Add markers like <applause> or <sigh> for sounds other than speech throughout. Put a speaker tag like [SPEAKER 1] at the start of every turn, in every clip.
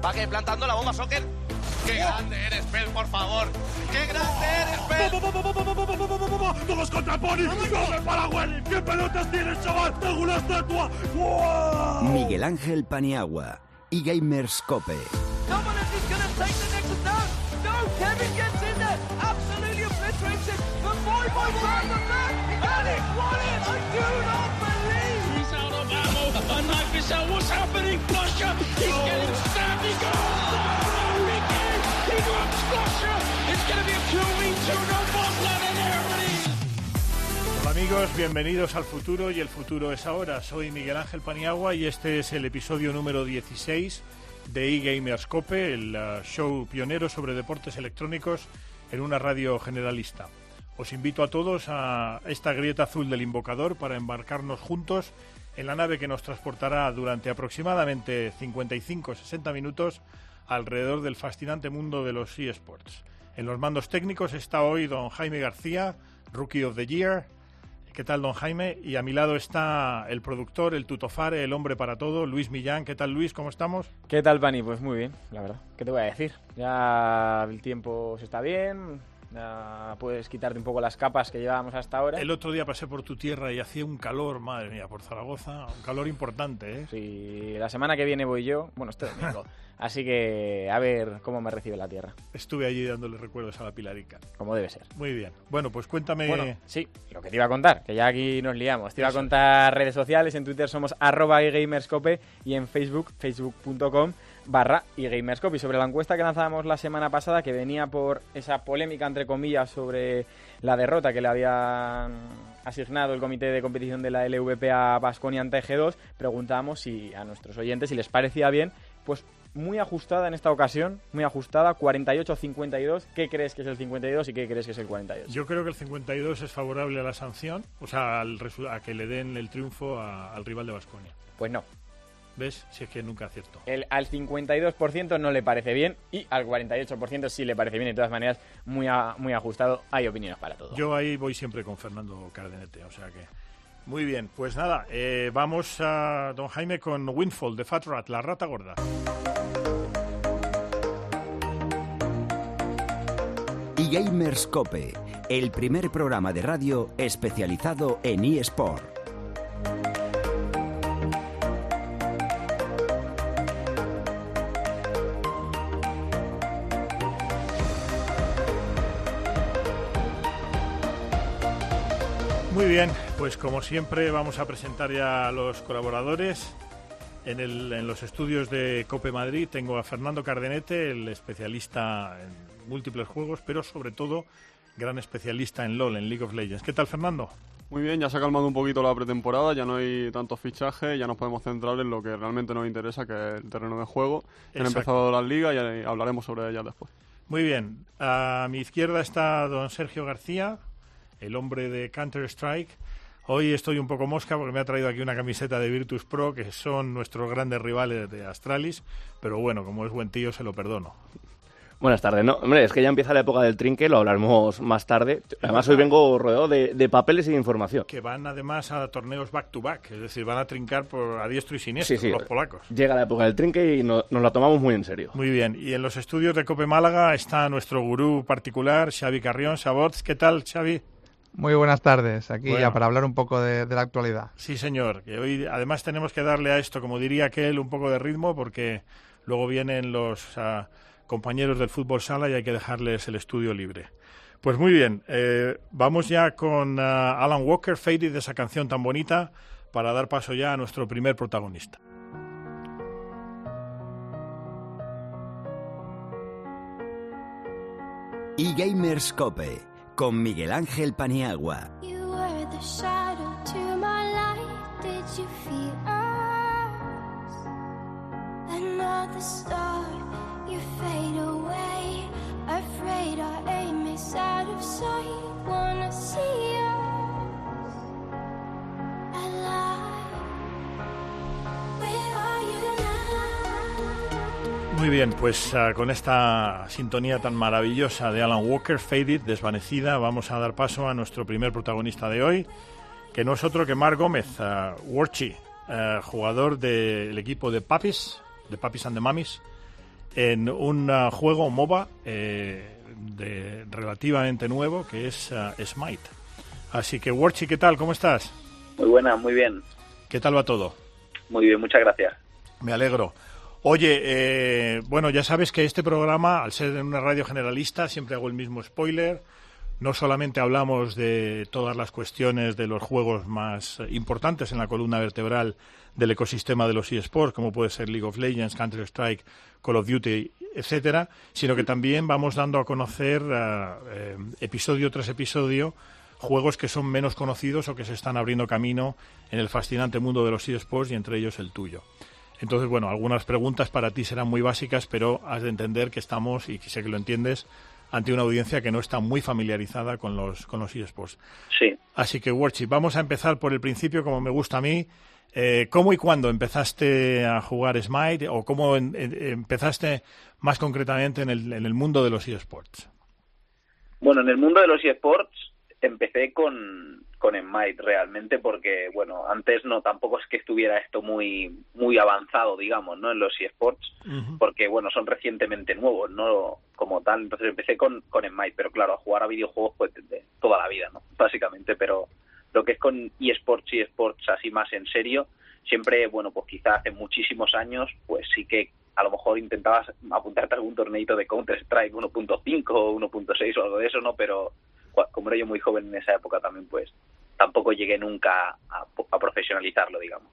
[SPEAKER 1] ¿Para qué? Plantando la bomba, Soccer. ¡Qué grande eres, Pel, por favor! ¡Qué grande eres, Pel!
[SPEAKER 2] ¡Todos contra Pony! ¡No para! ¿Qué pelotas tienes, chaval? ¡Tengo una estatua! ¡Wow!
[SPEAKER 3] Miguel Ángel Paniagua y Gamers Cope.
[SPEAKER 4] Amigos, bienvenidos al futuro y el futuro es ahora. Soy Miguel Ángel Paniagua y este es el episodio número 16 de eGamerscope, el uh, show pionero sobre deportes electrónicos en una radio generalista. Os invito a todos a esta grieta azul del invocador para embarcarnos juntos en la nave que nos transportará durante aproximadamente 55-60 minutos alrededor del fascinante mundo de los eSports. En los mandos técnicos está hoy don Jaime García, Rookie of the Year. ¿Qué tal, don Jaime? Y a mi lado está el productor, el tutofare, el hombre para todo, Luis Millán. ¿Qué tal, Luis? ¿Cómo estamos?
[SPEAKER 5] ¿Qué tal, Pani? Pues muy bien, la verdad. ¿Qué te voy a decir? Ya el tiempo se está bien, puedes quitarte un poco las capas que llevábamos hasta ahora.
[SPEAKER 4] El otro día pasé por tu tierra y hacía un calor, madre mía, por Zaragoza, un calor importante, ¿eh?
[SPEAKER 5] Sí, la semana que viene voy yo, bueno, este domingo. <laughs> Así que a ver cómo me recibe la tierra,
[SPEAKER 4] Estuve allí dándole recuerdos a la Pilarica.
[SPEAKER 5] como debe ser.
[SPEAKER 4] Muy bien. Bueno, pues cuéntame...
[SPEAKER 5] Bueno, sí, lo que te iba a contar, que ya aquí nos liamos. Te iba a contar redes sociales, en Twitter somos arroba eGamerscope y en Facebook, facebook.com barra eGamerscope. Y sobre la encuesta que lanzábamos la semana pasada, que venía por esa polémica, entre comillas, sobre la derrota que le habían asignado el comité de competición de la LVP a Basconia ante G2, preguntábamos si a nuestros oyentes si les parecía bien, pues muy ajustada en esta ocasión, muy ajustada, 48-52. ¿Qué crees que es el 52 y qué crees que es el 48?
[SPEAKER 4] Yo creo que el 52 es favorable a la sanción, o sea, al a que le den el triunfo a- al rival de Basconia.
[SPEAKER 5] Pues no.
[SPEAKER 4] ¿Ves? Si es que nunca acierto.
[SPEAKER 5] El, al 52% no le parece bien y al 48% sí le parece bien. De todas maneras, muy, a- muy ajustado. Hay opiniones para todo.
[SPEAKER 4] Yo ahí voy siempre con Fernando Cardenete, o sea que... Muy bien, pues nada, eh, vamos a don Jaime con Windfall de Fat Rat, la rata gorda.
[SPEAKER 3] Y Gamerscope, el primer programa de radio especializado en eSport.
[SPEAKER 4] Muy bien, pues como siempre vamos a presentar ya a los colaboradores. En, el- en los estudios de Cope Madrid tengo a Fernando Cardenete, el especialista en múltiples juegos, pero sobre todo gran especialista en LOL, en League of Legends. ¿Qué tal, Fernando?
[SPEAKER 6] Muy bien, ya se ha calmado un poquito la pretemporada, ya no hay tantos fichajes, ya nos podemos centrar en lo que realmente nos interesa, que es el terreno de juego. Ya han empezado las ligas y hablaremos sobre ellas después.
[SPEAKER 4] Muy bien, a mi izquierda está don Sergio García, el hombre de Counter-Strike. Hoy estoy un poco mosca porque me ha traído aquí una camiseta de Virtus Pro, que son nuestros grandes rivales de Astralis, pero bueno, como es buen tío, se lo perdono.
[SPEAKER 7] Buenas tardes, no, hombre, es que ya empieza la época del trinque, lo hablaremos más tarde. Además, hoy vengo rodeado de, de papeles y de información.
[SPEAKER 4] Que van además a torneos back-to-back, es decir, van a trincar por a diestro y siniestro
[SPEAKER 7] Sí, sí.
[SPEAKER 4] los polacos.
[SPEAKER 7] Llega la época del trinque y no- nos la tomamos muy en serio.
[SPEAKER 4] Muy bien, y en los estudios de Cope Málaga está nuestro gurú particular, Xavi Carrión. Sabots, ¿qué tal, Xavi?
[SPEAKER 8] Muy buenas tardes, aquí
[SPEAKER 4] Bueno.
[SPEAKER 8] ya para hablar un poco de, de la actualidad.
[SPEAKER 4] Sí, señor. Que hoy además tenemos que darle a esto, como diría aquel, un poco de ritmo porque luego vienen los ah, compañeros del fútbol sala y hay que dejarles el estudio libre. Pues muy bien, eh, vamos ya con ah, Alan Walker, Faded, de esa canción tan bonita, para dar paso ya a nuestro primer protagonista.
[SPEAKER 3] Y Gamerscope, con Miguel Ángel Paniagua.
[SPEAKER 9] Afraid aim is out of sight. Wanna see
[SPEAKER 4] Muy bien, pues ah, con esta sintonía tan maravillosa de Alan Walker, Faded, desvanecida, vamos a dar paso a nuestro primer protagonista de hoy, que no es otro que Marc Gómez, ah, Warchi, ah, jugador del equipo de Papis, de Papis and the Mamis, en un uh, juego MOBA eh, de, relativamente nuevo que es uh, Smite. Así que, Warchi, ¿qué tal? ¿Cómo estás?
[SPEAKER 10] Muy buena, muy bien.
[SPEAKER 4] ¿Qué tal va todo?
[SPEAKER 10] Muy bien, muchas gracias.
[SPEAKER 4] Me alegro. Oye, eh, bueno, ya sabes que este programa, al ser en una radio generalista, siempre hago el mismo spoiler. No solamente hablamos de todas las cuestiones de los juegos más importantes en la columna vertebral del ecosistema de los eSports, como puede ser League of Legends, Counter-Strike, Call of Duty, etcétera, sino que también vamos dando a conocer uh, eh, episodio tras episodio juegos que son menos conocidos o que se están abriendo camino en el fascinante mundo de los eSports y entre ellos el tuyo. Entonces, bueno, algunas preguntas para ti serán muy básicas, pero has de entender que estamos, y sé que lo entiendes, ante una audiencia que no está muy familiarizada con los, con los eSports.
[SPEAKER 10] Sí.
[SPEAKER 4] Así que, Warchi, vamos a empezar por el principio, como me gusta a mí. Eh, ¿Cómo y cuándo empezaste a jugar Smite o cómo en, en, empezaste más concretamente en el, en el mundo de los eSports?
[SPEAKER 10] Bueno, en el mundo de los eSports empecé con, con Smite realmente porque, bueno, antes no tampoco es que estuviera esto muy muy avanzado, digamos, ¿no? En los eSports, uh -huh. porque, bueno, son recientemente nuevos, ¿no? Como tal, entonces empecé con, con Smite, pero claro, a jugar a videojuegos pues de toda la vida, ¿no? Básicamente, pero lo que es con eSports y eSports así más en serio, siempre, bueno, pues quizás hace muchísimos años, pues sí que a lo mejor intentabas apuntarte a algún torneito de Counter-Strike 1.5 o 1.6 o algo de eso, ¿no? Pero como era yo muy joven en esa época también, pues tampoco llegué nunca a, a profesionalizarlo, digamos.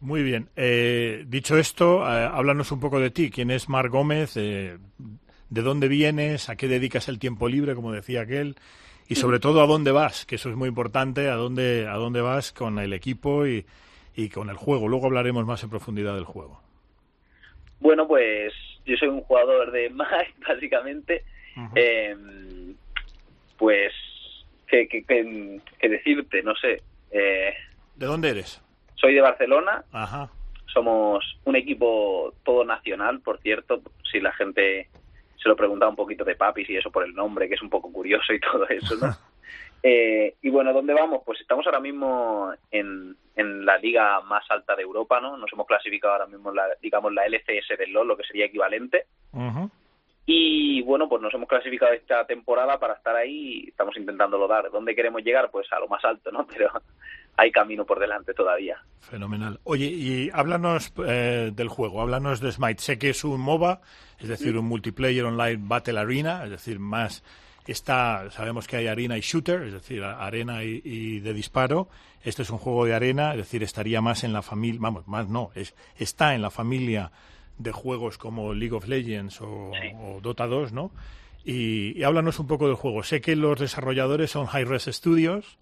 [SPEAKER 4] Muy bien. Eh, dicho esto, eh, háblanos un poco de ti. ¿Quién es Marc Gómez? Eh, ¿De dónde vienes? ¿A qué dedicas el tiempo libre, como decía aquel? Y sobre todo, ¿a dónde vas? Que eso es muy importante. ¿A dónde, a dónde vas con el equipo y, y con el juego? Luego hablaremos más en profundidad del juego.
[SPEAKER 10] Bueno, pues yo soy un jugador de <laughs> Mike, básicamente. Uh -huh. Pues, ¿qué, qué, qué, qué decirte? No sé. Eh,
[SPEAKER 4] ¿De dónde eres?
[SPEAKER 10] Soy de Barcelona.
[SPEAKER 4] Ajá.
[SPEAKER 10] Somos un equipo todo nacional, por cierto. Si la gente se lo pregunta un poquito de papis y eso por el nombre, que es un poco curioso y todo eso, ¿no? <laughs> eh, y bueno, ¿dónde vamos? Pues estamos ahora mismo en, en la liga más alta de Europa, ¿no? Nos hemos clasificado ahora mismo, la, digamos, la LCS del LoL, lo que sería equivalente.
[SPEAKER 4] Uh -huh.
[SPEAKER 10] Y bueno, pues nos hemos clasificado esta temporada para estar ahí y estamos intentándolo dar. ¿Dónde queremos llegar? Pues a lo más alto, ¿no? <laughs> Pero hay camino por delante todavía.
[SPEAKER 4] Fenomenal. Oye, y háblanos eh, del juego, háblanos de Smite. Sé que es un MOBA, es decir, un Multiplayer Online Battle Arena, es decir, más está, sabemos que hay arena y shooter, es decir, arena y, y, de disparo. Este es un juego de arena, es decir, estaría más en la familia, vamos, más no, es, está en la familia de juegos como League of Legends o,
[SPEAKER 10] sí.
[SPEAKER 4] o Dota 2, ¿no? Y, y, háblanos un poco del juego. Sé que los desarrolladores son Hi-Res Studios,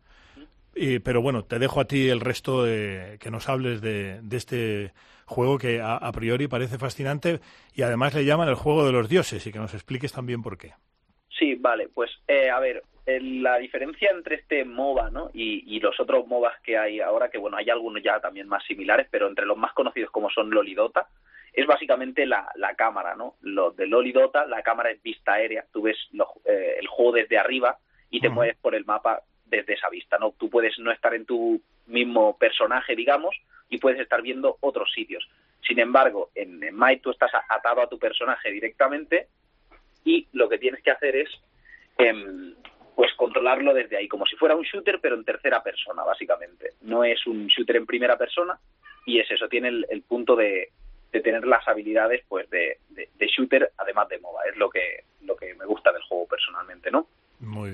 [SPEAKER 4] y, pero bueno, te dejo a ti el resto de, que nos hables de, de este juego que a, a, priori parece fascinante y además le llaman el juego de los dioses y que nos expliques también por qué.
[SPEAKER 10] Sí, vale, pues eh, a ver, la diferencia entre este MOBA ¿no? y, y, los otros MOBAs que hay ahora, que bueno, hay algunos ya también más similares, pero entre los más conocidos como son Lolidota, es básicamente la, la cámara, ¿no? Los de Lolidota, la cámara es vista aérea, tú ves lo, eh, el juego desde arriba y te uh -huh. mueves por el mapa desde esa vista, ¿no? Tú puedes no estar en tu mismo personaje, digamos, y puedes estar viendo otros sitios. Sin embargo, en, en Might tú estás atado a tu personaje directamente y lo que tienes que hacer es eh, pues controlarlo desde ahí, como si fuera un shooter, pero en tercera persona, básicamente. No es un shooter en primera persona y es eso, tiene el, el punto de, de, tener las habilidades pues de, de, de, shooter, además de MOBA. Es lo que, lo que me gusta del juego personalmente, ¿no?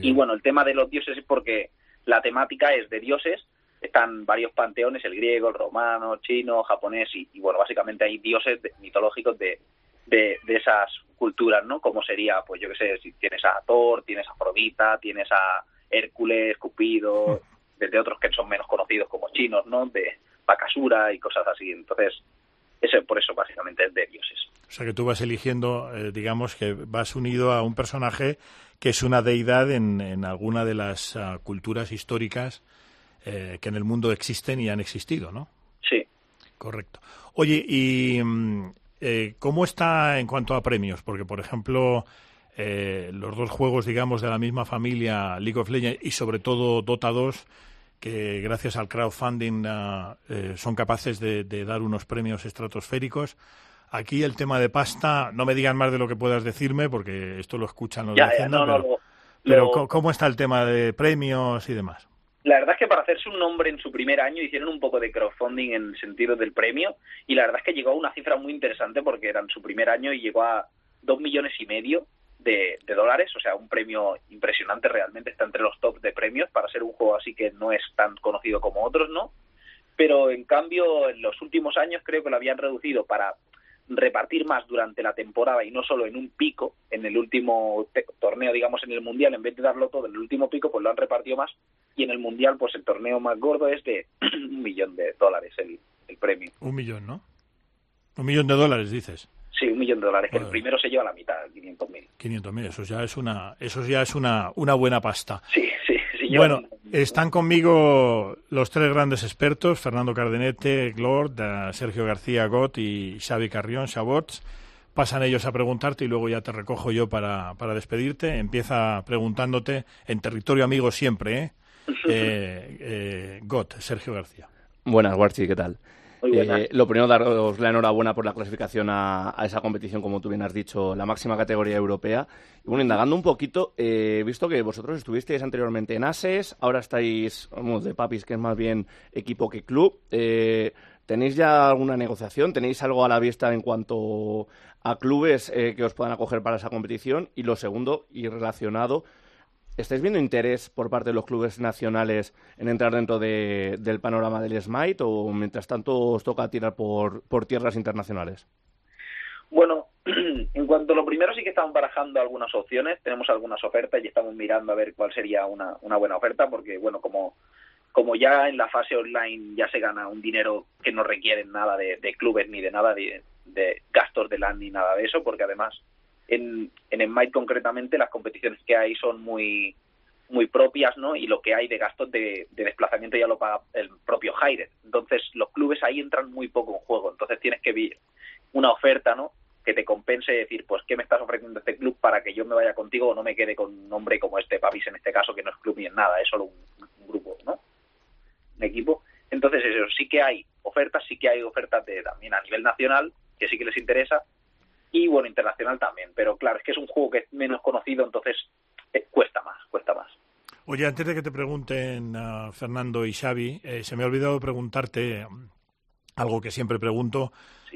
[SPEAKER 10] Y bueno, el tema de los dioses es porque la temática es de dioses, están varios panteones, el griego, el romano, chino, japonés, y, y bueno, básicamente hay dioses mitológicos de, de, de, esas culturas, ¿no? Como sería, pues yo qué sé, si tienes a Thor, tienes a Afrodita, tienes a Hércules, Cupido, <laughs> desde otros que son menos conocidos como chinos, ¿no? De Bakasura y cosas así. Entonces, ese por eso básicamente es de dioses.
[SPEAKER 4] O sea que tú vas eligiendo, eh, digamos que vas unido a un personaje que es una deidad en, en alguna de las uh, culturas históricas eh, que en el mundo existen y han existido, ¿no?
[SPEAKER 10] Sí.
[SPEAKER 4] Correcto. Oye, y mm, eh, ¿cómo está en cuanto a premios? Porque, por ejemplo, eh, los dos juegos, digamos, de la misma familia, League of Legends y sobre todo Dota 2, que gracias al crowdfunding uh, eh, son capaces de, de, dar unos premios estratosféricos. Aquí el tema de pasta, no me digan más de lo que puedas decirme, porque esto lo escuchan los
[SPEAKER 10] Ya,
[SPEAKER 4] de Hacienda,
[SPEAKER 10] no,
[SPEAKER 4] pero,
[SPEAKER 10] lo-
[SPEAKER 4] ¿cómo está el tema de premios y demás?
[SPEAKER 10] La verdad es que para hacerse un nombre en su primer año hicieron un poco de crowdfunding en el sentido del premio y la verdad es que llegó a una cifra muy interesante porque era en su primer año y llegó a dos millones y medio de, de dólares, o sea, un premio impresionante realmente, está entre los top de premios para ser un juego así que no es tan conocido como otros, ¿no? Pero en cambio, en los últimos años creo que lo habían reducido para repartir más durante la temporada y no solo en un pico, en el último torneo, digamos, en el Mundial, en vez de darlo todo en el último pico, pues lo han repartido más y en el Mundial, pues el torneo más gordo es de <clears throat> un millón de dólares el, el premio.
[SPEAKER 4] Un millón, ¿no? Un millón de dólares, dices.
[SPEAKER 10] Sí, un millón de dólares, que el primero se lleva la mitad, 500.000.
[SPEAKER 4] 500.000, eso ya es una, eso ya es una, una buena pasta.
[SPEAKER 10] Sí, sí, sí.
[SPEAKER 4] Bueno, están conmigo los tres grandes expertos, Fernando Cardenete, Glord, eh, Sergio García Got y Xavi Carrión, Xabots. Pasan ellos a preguntarte y luego ya te recojo yo para, para despedirte. Empieza preguntándote en territorio amigo siempre, ¿eh? <laughs> eh, eh, Got, Sergio García.
[SPEAKER 7] Buenas, Guarchi, ¿qué tal? Eh, lo primero, daros la enhorabuena por la clasificación a, esa competición, como tú bien has dicho, la máxima categoría europea. Y bueno, indagando un poquito, eh, he visto que vosotros estuvisteis anteriormente en ASES, ahora estáis, vamos, de Papis, que es más bien equipo que club. Eh, ¿Tenéis ya alguna negociación? ¿Tenéis algo a la vista en cuanto a clubes eh, que os puedan acoger para esa competición? Y lo segundo, y relacionado, ¿Estáis viendo interés por parte de los clubes nacionales en entrar dentro de- del panorama del Smite o mientras tanto os toca tirar por, por tierras internacionales?
[SPEAKER 10] Bueno, <clears throat> en cuanto a lo primero sí que estamos barajando algunas opciones, tenemos algunas ofertas y estamos mirando a ver cuál sería una, una buena oferta, porque bueno, como, como ya en la fase online ya se gana un dinero que no requiere nada de, clubes ni de nada de, de gastos de LAN ni nada de eso, porque además en, en Smite concretamente las competiciones que hay son muy muy propias, ¿no? Y lo que hay de gastos de, de desplazamiento ya lo paga el propio Jaire. Entonces los clubes ahí entran muy poco en juego. Entonces tienes que ver una oferta, ¿no? Que te compense decir, pues, ¿qué me estás ofreciendo este club para que yo me vaya contigo o no me quede con un nombre como este Papis en este caso, que no es club ni es nada, es solo un, un grupo, ¿no? Un equipo. Entonces, eso sí que hay ofertas, sí que hay ofertas de, también a nivel nacional, que sí que les interesa, y bueno, internacional también. Pero claro, es que es un juego que es menos conocido, entonces eh, cuesta más, cuesta más.
[SPEAKER 4] Oye, antes de que te pregunten ah, Fernando y Xavi, eh, se me ha olvidado preguntarte mm, algo que siempre pregunto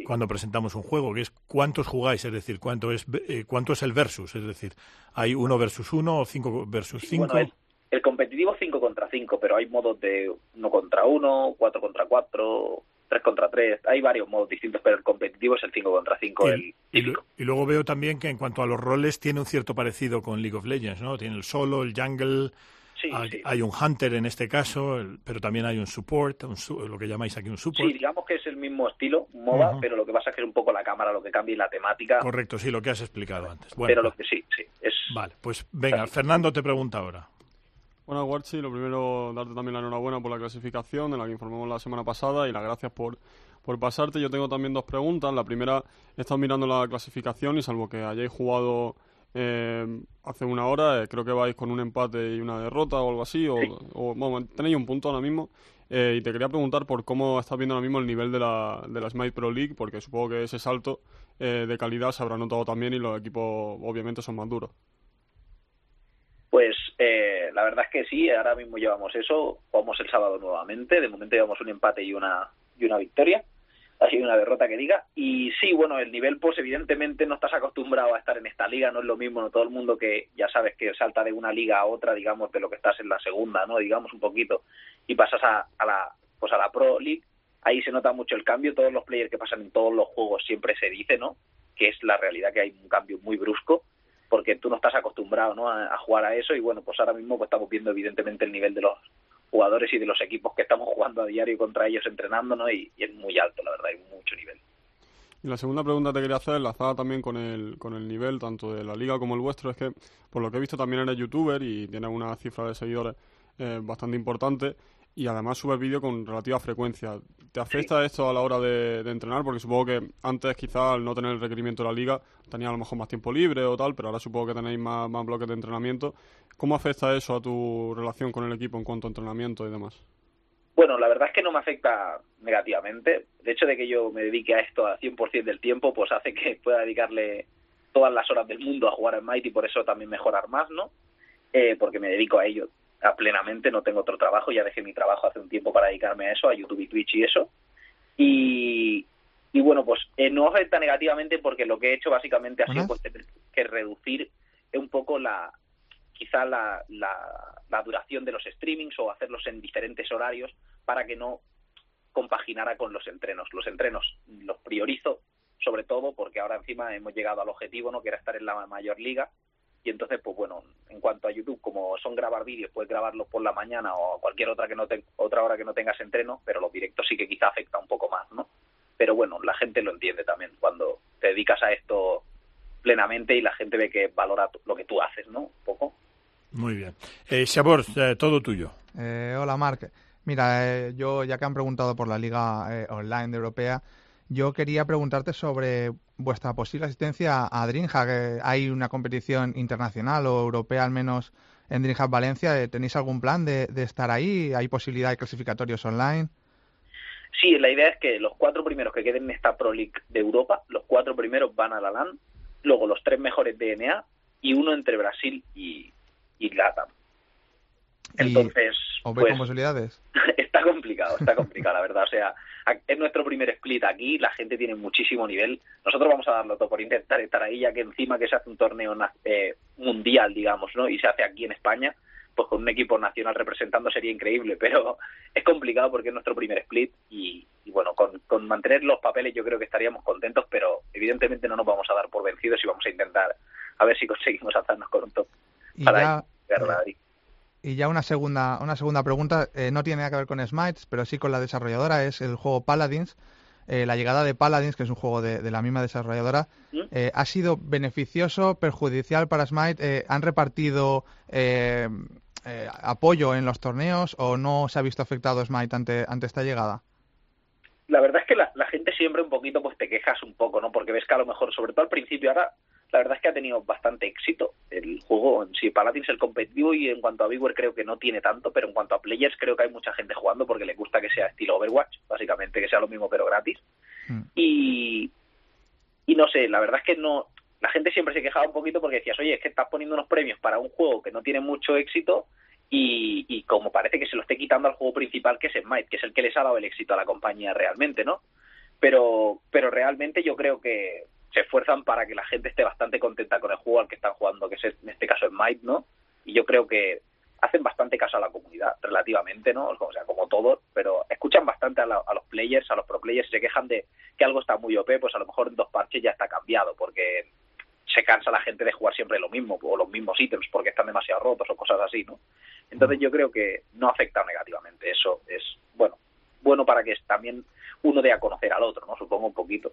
[SPEAKER 4] cuando presentamos un juego, que es cuántos jugáis, es decir, cuánto es eh, cuánto es el versus, es decir, hay uno versus uno o cinco versus cinco.
[SPEAKER 10] Bueno, el, el competitivo 5 contra 5, pero hay modos de 1 contra 1, 4 contra 4, 3 contra 3. Hay varios modos distintos, pero el competitivo es el 5 contra 5. El,
[SPEAKER 4] y, lu- y luego veo también que en cuanto a los roles tiene un cierto parecido con League of Legends, ¿no? Tiene el solo, el jungle,
[SPEAKER 10] Sí,
[SPEAKER 4] hay,
[SPEAKER 10] sí.
[SPEAKER 4] hay un hunter en este caso, el- pero también hay un support, un su- lo que llamáis aquí un support.
[SPEAKER 10] Sí, digamos que es el mismo estilo, MOBA,
[SPEAKER 4] Ujú.
[SPEAKER 10] pero lo que pasa es que es un poco la cámara lo que cambia y la temática.
[SPEAKER 4] Correcto, sí, lo que has explicado antes. Bueno,
[SPEAKER 10] pero lo que sí, sí. Es...
[SPEAKER 4] Vale, pues venga, Fernando te pregunta ahora.
[SPEAKER 6] Bueno, Guarchi, lo primero, darte también la enhorabuena por la clasificación de la que informamos la semana pasada y las gracias por, por pasarte. Yo tengo también dos preguntas. La primera, he estado mirando la clasificación y salvo que hayáis jugado eh, hace una hora, eh, creo que vais con un empate y una derrota o algo así, o, o, bueno, tenéis un punto ahora mismo. Eh, y te quería preguntar por cómo estás viendo ahora mismo el nivel de la, de la Smite Pro League, porque supongo que ese salto eh, de calidad se habrá notado también y los equipos obviamente son más duros.
[SPEAKER 10] Pues eh, la verdad es que sí, ahora mismo llevamos eso, jugamos el sábado nuevamente, de momento llevamos un empate y una, y una victoria, ha sido una derrota que diga, y sí, bueno, el nivel pues evidentemente no estás acostumbrado a estar en esta liga, no es lo mismo, no todo el mundo que ya sabes que salta de una liga a otra, digamos, de lo que estás en la segunda, ¿no? Digamos un poquito, y pasas a, a la pues a la Pro League, ahí se nota mucho el cambio, todos los players que pasan en todos los juegos siempre se dice, ¿no? Que es la realidad que hay un cambio muy brusco, porque tú no estás acostumbrado ¿no? a, jugar a eso y bueno, pues ahora mismo pues estamos viendo evidentemente el nivel de los jugadores y de los equipos que estamos jugando a diario contra ellos entrenando ¿no? y, es muy alto, la verdad, hay mucho nivel.
[SPEAKER 6] Y la segunda pregunta que te quería hacer, enlazada también con el, con el nivel tanto de la liga como el vuestro, es que por lo que he visto también eres youtuber y tienes una cifra de seguidores eh, bastante importante y además subes vídeo con relativa frecuencia. ¿Te afecta esto a la hora de, de entrenar? Porque supongo que antes quizás al no tener el requerimiento de la liga tenías a lo mejor más tiempo libre o tal, pero ahora supongo que tenéis más, más bloques de entrenamiento. ¿Cómo afecta eso a tu relación con el equipo en cuanto a entrenamiento y demás?
[SPEAKER 10] Bueno, la verdad es que no me afecta negativamente. El hecho de que yo me dedique a esto al 100% del tiempo, pues hace que pueda dedicarle todas las horas del mundo a jugar en Might y por eso también mejorar más, ¿no? Eh, porque me dedico a ello a plenamente, no tengo otro trabajo, ya dejé mi trabajo hace un tiempo para dedicarme a eso, a YouTube y Twitch y eso. Y, y bueno, pues eh, no afecta negativamente porque lo que he hecho básicamente ha sido pues, tener que reducir un poco la quizá la, la, la duración de los streamings o hacerlos en diferentes horarios para que no compaginara con los entrenos. Los entrenos los priorizo sobre todo porque ahora encima hemos llegado al objetivo, ¿no? que era estar en la mayor liga. Y entonces, pues bueno, en cuanto a YouTube, como son grabar vídeos, puedes grabarlos por la mañana o a cualquier otra que no te, otra hora que no tengas entreno, pero los directos sí que quizá afecta un poco más, ¿no? Pero bueno, la gente lo entiende también cuando te dedicas a esto plenamente y la gente ve que valora lo que tú haces, ¿no? Un poco.
[SPEAKER 4] Muy bien. Eh, eh, todo tuyo.
[SPEAKER 8] Eh, hola, Marc. Mira, eh, yo ya que han preguntado por la Liga eh, Online Europea, yo quería preguntarte sobre vuestra posible asistencia a DreamHack. ¿Hay una competición internacional o europea al menos en DreamHack Valencia? Eh, ¿Tenéis algún plan de, estar ahí? ¿Hay posibilidad de clasificatorios online?
[SPEAKER 10] Sí, la idea es que los cuatro primeros que queden en esta Pro League de Europa, los cuatro primeros van a la LAN, luego los tres mejores de NA y uno entre Brasil y, y LATAM. Entonces,
[SPEAKER 8] ¿Os
[SPEAKER 10] pues,
[SPEAKER 8] con posibilidades? <laughs>
[SPEAKER 10] está complicado, está complicado, la verdad. O sea, es nuestro primer split aquí, la gente tiene muchísimo nivel. Nosotros vamos a darlo todo por intentar estar ahí, ya que encima que se hace un torneo eh, mundial, digamos, ¿no? Y se hace aquí en España, pues con un equipo nacional representando sería increíble, pero <laughs> es complicado porque es nuestro primer split y, y bueno, con, con mantener los papeles yo creo que estaríamos contentos, pero evidentemente no nos vamos a dar por vencidos y vamos a intentar a ver si conseguimos hacernos con un top para
[SPEAKER 8] ya,
[SPEAKER 10] Madrid.
[SPEAKER 8] Y ya una segunda, una segunda pregunta, eh, no tiene nada que ver con Smites, pero sí con la desarrolladora, es el juego Paladins. Eh, la llegada de Paladins, que es un juego de, de la misma desarrolladora, eh, ¿ha sido beneficioso, perjudicial para Smite? Eh, ¿Han repartido eh, apoyo en los torneos o no se ha visto afectado Smite ante, ante esta llegada?
[SPEAKER 10] la verdad es que la, la gente siempre un poquito pues te quejas un poco, ¿no? Porque ves que a lo mejor, sobre todo al principio, ahora la verdad es que ha tenido bastante éxito el juego en sí. Paladins el competitivo y en cuanto a viewer creo que no tiene tanto, pero en cuanto a players creo que hay mucha gente jugando porque le gusta que sea estilo Overwatch, básicamente, que sea lo mismo pero gratis. Y, y no sé, la verdad es que no, la gente siempre se quejaba un poquito porque decías, oye, es que estás poniendo unos premios para un juego que no tiene mucho éxito y, y como parece que se lo esté quitando al juego principal que es Smite, que es el que les ha dado el éxito a la compañía realmente, ¿no? Pero, pero realmente yo creo que se esfuerzan para que la gente esté bastante contenta con el juego al que están jugando, que es en este caso Smite, ¿no? Y yo creo que hacen bastante caso a la comunidad, relativamente, ¿no? O sea, como todos, pero escuchan bastante a, la- a los players, a los pro players, y se quejan de que algo está muy OP, pues a lo mejor en dos parches ya está cambiado, porque se cansa la gente de jugar siempre lo mismo, o los mismos ítems, porque están demasiado rotos o cosas así, ¿no? Entonces yo creo que no afecta negativamente, eso es, bueno, bueno para que también uno dé a conocer al otro, ¿no? Supongo un poquito.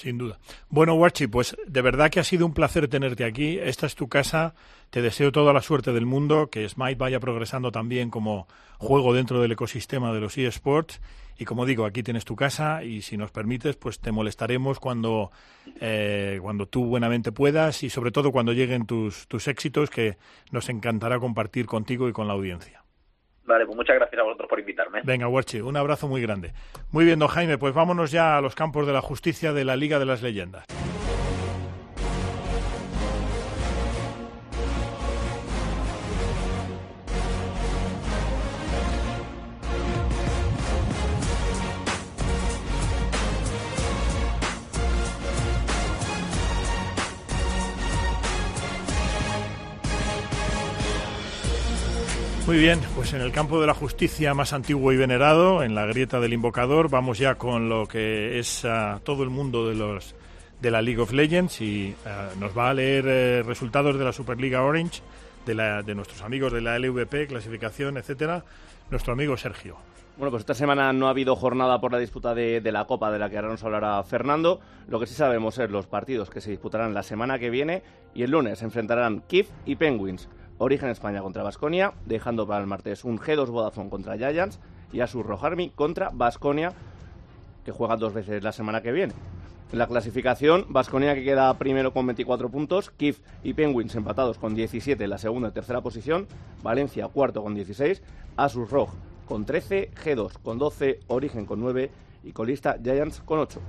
[SPEAKER 4] Sin duda. Bueno, Warchi, pues de verdad que ha sido un placer tenerte aquí. Esta es tu casa. Te deseo toda la suerte del mundo, que Smite vaya progresando también como juego dentro del ecosistema de los eSports. Y como digo, aquí tienes tu casa y si nos permites, pues te molestaremos cuando, eh, cuando tú buenamente puedas y sobre todo cuando lleguen tus, tus éxitos, que nos encantará compartir contigo y con la audiencia.
[SPEAKER 10] Vale, pues muchas gracias a vosotros por invitarme.
[SPEAKER 4] Venga, Warchi, un abrazo muy grande. Muy bien, don Jaime, pues vámonos ya a los campos de la justicia de la Liga de las Leyendas. Muy bien, pues en el campo de la justicia más antiguo y venerado, en la grieta del invocador, vamos ya con lo que es ah, todo el mundo de los de la League of Legends y ah, nos va a leer eh, resultados de la Superliga Orange, de, la, de nuestros amigos de la LVP, clasificación, etcétera, nuestro amigo Sergio.
[SPEAKER 7] Bueno, pues esta semana no ha habido jornada por la disputa de, de la Copa, de la que ahora nos hablará Fernando. Lo que sí sabemos es los partidos que se disputarán la semana que viene y el lunes enfrentarán Kif y Penguins. Origen España contra Basconia, dejando para el martes un G2 Vodafone contra Giants y Asus Rock Army contra Basconia, que juegan dos veces la semana que viene. En la clasificación, Basconia que queda primero con 24 puntos, Kif y Penguins empatados con 17 en la segunda y tercera posición, Valencia cuarto con 16, Asus Rock con 13, G2 con 12, Origen con 9 y colista Giants con 8.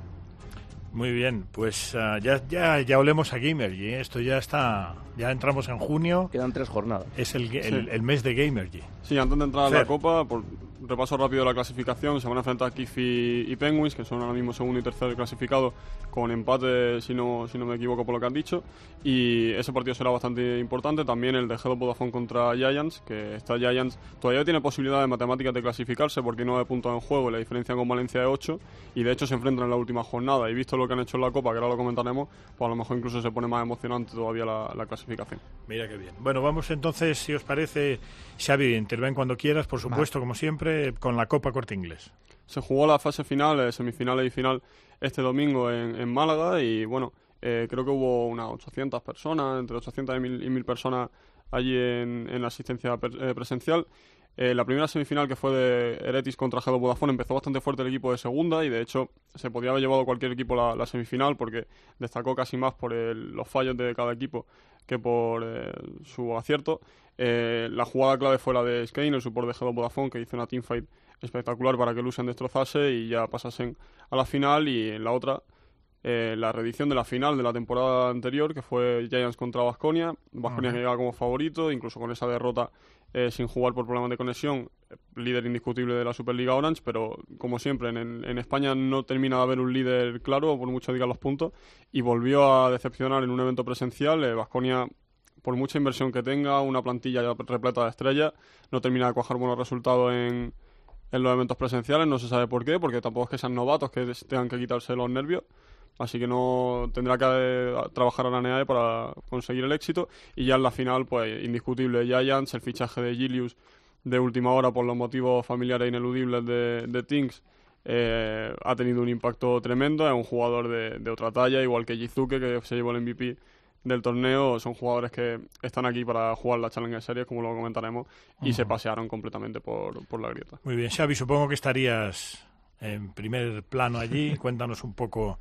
[SPEAKER 4] Muy bien, pues ah, ya, ya, ya olemos a Gamergy. ¿eh? Esto ya está. Ya entramos en junio.
[SPEAKER 7] Quedan tres jornadas.
[SPEAKER 4] Es el, el,
[SPEAKER 6] Sí.
[SPEAKER 4] el mes de Gamergy.
[SPEAKER 6] Sí, antes de entrar a
[SPEAKER 4] Fer.
[SPEAKER 6] la Copa, por repaso rápido de la clasificación, se van a enfrentar Kif y, y Penguins, que son ahora mismo segundo y tercero clasificados, con empate, si no, si no me equivoco por lo que han dicho. Y ese partido será bastante importante. También el de Hello Vodafone contra Giants, que está Giants todavía tiene posibilidad de matemáticas de clasificarse porque hay nueve puntos en juego y la diferencia con Valencia es 8. Y de hecho se enfrentan en la última jornada. Y visto lo que han hecho en la Copa, que ahora lo comentaremos, pues a lo mejor incluso se pone más emocionante todavía la, la clasificación.
[SPEAKER 4] Mira qué bien. Bueno, vamos entonces, si os parece, Xavi, interven cuando quieras, por supuesto, como siempre, con la Copa Corte Inglés.
[SPEAKER 6] Se jugó la fase final, eh, semifinales y final este domingo en, en Málaga y bueno, eh, creo que hubo unas 800 personas, entre 800 y 1000, y 1000 personas allí en, en la asistencia eh, presencial. Eh, la primera semifinal que fue de Eretis contra Gedo Vodafone empezó bastante fuerte el equipo de segunda y de hecho se podía haber llevado cualquier equipo la, la semifinal porque destacó casi más por el- los fallos de cada equipo que por eh, su acierto. Eh, la jugada clave fue la de Skane, el support de Gedo Vodafone, que hizo una teamfight espectacular para que Lusen destrozase y ya pasasen a la final y en la otra eh, la reedición de la final de la temporada anterior que fue Giants contra Vasconia Vasconia
[SPEAKER 4] Ajá.
[SPEAKER 6] que llegaba como favorito incluso con esa derrota eh, sin jugar por problemas de conexión eh, líder indiscutible de la Superliga Orange pero como siempre en, en España no termina de haber un líder claro por mucho digan los puntos y volvió a decepcionar en un evento presencial Vasconia por mucha inversión que tenga, una plantilla ya repleta de estrellas, no termina de cuajar buenos resultados en, en los eventos presenciales, no se sabe por qué, porque tampoco es que sean novatos que tengan que quitarse los nervios, así que no tendrá que eh, trabajar a la NEAE para conseguir el éxito, y ya en la final, pues indiscutible Giants, el fichaje de Gilius de última hora por los motivos familiares ineludibles de, de Tinks, eh, ha tenido un impacto tremendo, es un jugador de, de otra talla, igual que Jizuke, que se llevó el MVP del torneo, son jugadores que están aquí para jugar la Challenger Series, como lo comentaremos, y se pasearon completamente por, por la grieta.
[SPEAKER 4] Muy bien, Xavi, supongo que estarías en primer plano allí. <laughs> Cuéntanos un poco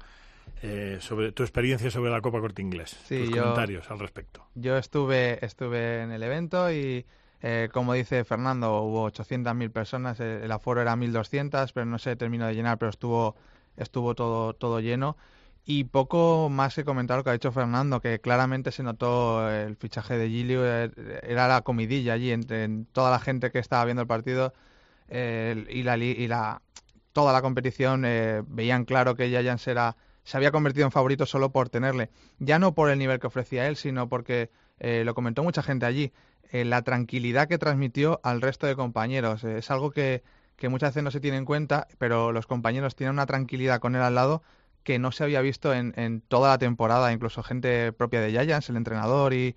[SPEAKER 4] eh, sobre tu experiencia sobre la Copa Corte Inglés.
[SPEAKER 8] Sí,
[SPEAKER 4] tus
[SPEAKER 8] yo-
[SPEAKER 4] comentarios al respecto.
[SPEAKER 8] Yo estuve, estuve en el evento y, eh, como dice Fernando, hubo 800.000 personas. El, el aforo era 1.200, pero no se terminó de llenar, pero estuvo, estuvo todo, todo lleno. Y poco más que comentar lo que ha dicho Fernando, que claramente se notó el fichaje de Gilio, eh, era la comidilla allí entre en toda la gente que estaba viendo el partido eh, y la, y la toda la competición eh, veían claro que Giants era se había convertido en favorito solo por tenerle, ya no por el nivel que ofrecía él, sino porque eh, lo comentó mucha gente allí, eh, la tranquilidad que transmitió al resto de compañeros. Eh, es algo que, que muchas veces no se tiene en cuenta, pero los compañeros tienen una tranquilidad con él al lado que no se había visto en, en toda la temporada, incluso gente propia de Giants, el entrenador y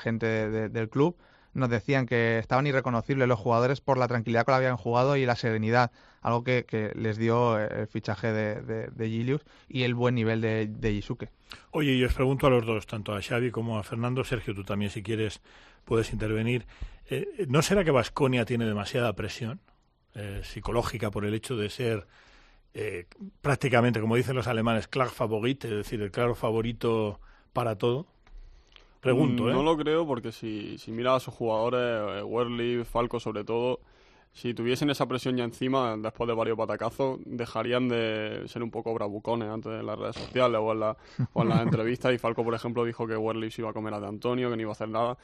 [SPEAKER 8] gente de- del club, nos decían que estaban irreconocibles los jugadores por la tranquilidad con la que habían jugado y la serenidad, algo que, que les dio eh, el fichaje de, de, de Gilius y el buen nivel de, de Yisuke.
[SPEAKER 4] Oye, y os pregunto a los dos, tanto a Xavi como a Fernando, Sergio, tú también si quieres puedes intervenir. Eh, ¿No será que Vasconia tiene demasiada presión eh, psicológica por el hecho de ser eh, prácticamente, como dicen los alemanes, klar favorit, es decir, el claro favorito para todo? Pregunto,
[SPEAKER 6] Mm,
[SPEAKER 4] ¿eh?
[SPEAKER 6] No lo creo porque si, si miras a sus jugadores, eh, Werley, Falco sobre todo, si tuviesen esa presión ya encima, después de varios patacazos, dejarían de ser un poco bravucones antes en las redes sociales o en, la- o en las <laughs> entrevistas. Y Falco, por ejemplo, dijo que Werley se iba a comer a De Antonio, que no iba a hacer nada.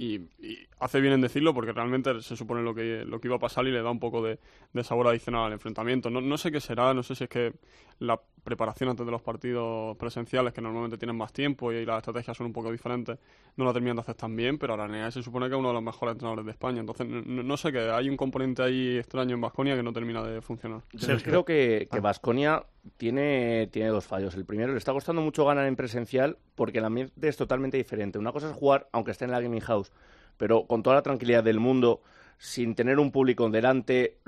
[SPEAKER 6] Y, y hace bien en decirlo porque realmente se supone lo que, lo que iba a pasar y le da un poco de, de sabor adicional al enfrentamiento. No, no sé qué será, no sé si es que la preparación antes de los partidos presenciales, que normalmente tienen más tiempo y las estrategias son un poco diferentes, no la terminan de hacer tan bien, pero Aranea se supone que es uno de los mejores entrenadores de España. Entonces, no, no sé, que hay un componente ahí extraño en Vasconia que no termina de funcionar.
[SPEAKER 7] Yo creo que, que Vasconia tiene, tiene dos fallos. El primero, le está costando mucho ganar en presencial porque el ambiente es totalmente diferente. Una cosa es jugar, aunque esté en la Gaming House, pero con toda la tranquilidad del mundo, sin tener un público delante,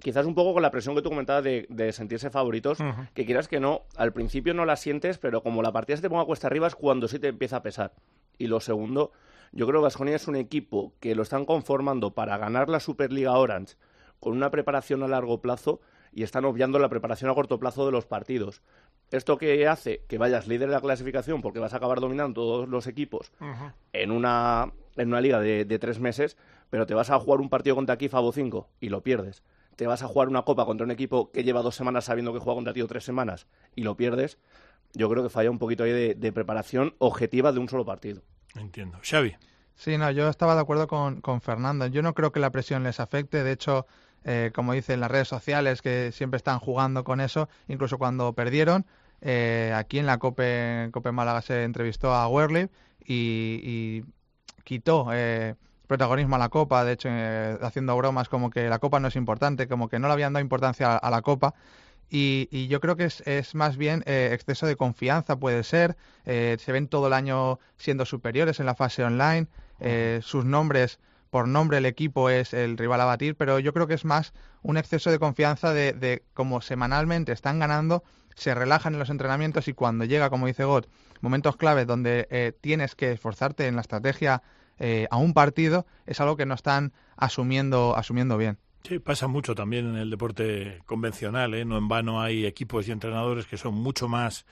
[SPEAKER 7] quizás un poco con la presión que tú comentabas de, de sentirse favoritos, que quieras que no, al principio no la sientes, pero como la partida se te ponga cuesta arriba es cuando sí te empieza a pesar. Y lo segundo, yo creo que Vasconia es un equipo que lo están conformando para ganar la Superliga Orange con una preparación a largo plazo y están obviando la preparación a corto plazo de los partidos. Esto que hace que vayas líder de la clasificación porque vas a acabar dominando todos los equipos en una, en una liga de, de tres meses, pero te vas a jugar un partido contra aquí Fabo 5 y lo pierdes. Te vas a jugar una copa contra un equipo que lleva dos semanas sabiendo que juega contra ti o tres semanas y lo pierdes. Yo creo que falla un poquito ahí de, de preparación objetiva de un solo partido.
[SPEAKER 4] Entiendo. Xavi.
[SPEAKER 8] Sí, no, yo estaba de acuerdo con, con Fernando. Yo no creo que la presión les afecte. De hecho, eh, como dicen las redes sociales, que siempre están jugando con eso, incluso cuando perdieron, eh, aquí en la Cope, Cope Málaga se entrevistó a Werley y, y quitó eh, protagonismo a la Copa, de hecho, eh, haciendo bromas como que la Copa no es importante, como que no le habían dado importancia a, a la Copa. Y, y, yo creo que es, es más bien eh, exceso de confianza, puede ser. Eh, se ven todo el año siendo superiores en la fase online. Eh, sus nombres, por nombre, el equipo es el rival a batir, pero yo creo que es más un exceso de confianza de, de como semanalmente están ganando, se relajan en los entrenamientos y cuando llega, como dice God, momentos claves donde eh, tienes que esforzarte en la estrategia eh, a un partido, es algo que no están asumiendo, asumiendo bien.
[SPEAKER 4] Sí, pasa mucho también en el deporte convencional, ¿eh? No en vano hay equipos y entrenadores que son mucho más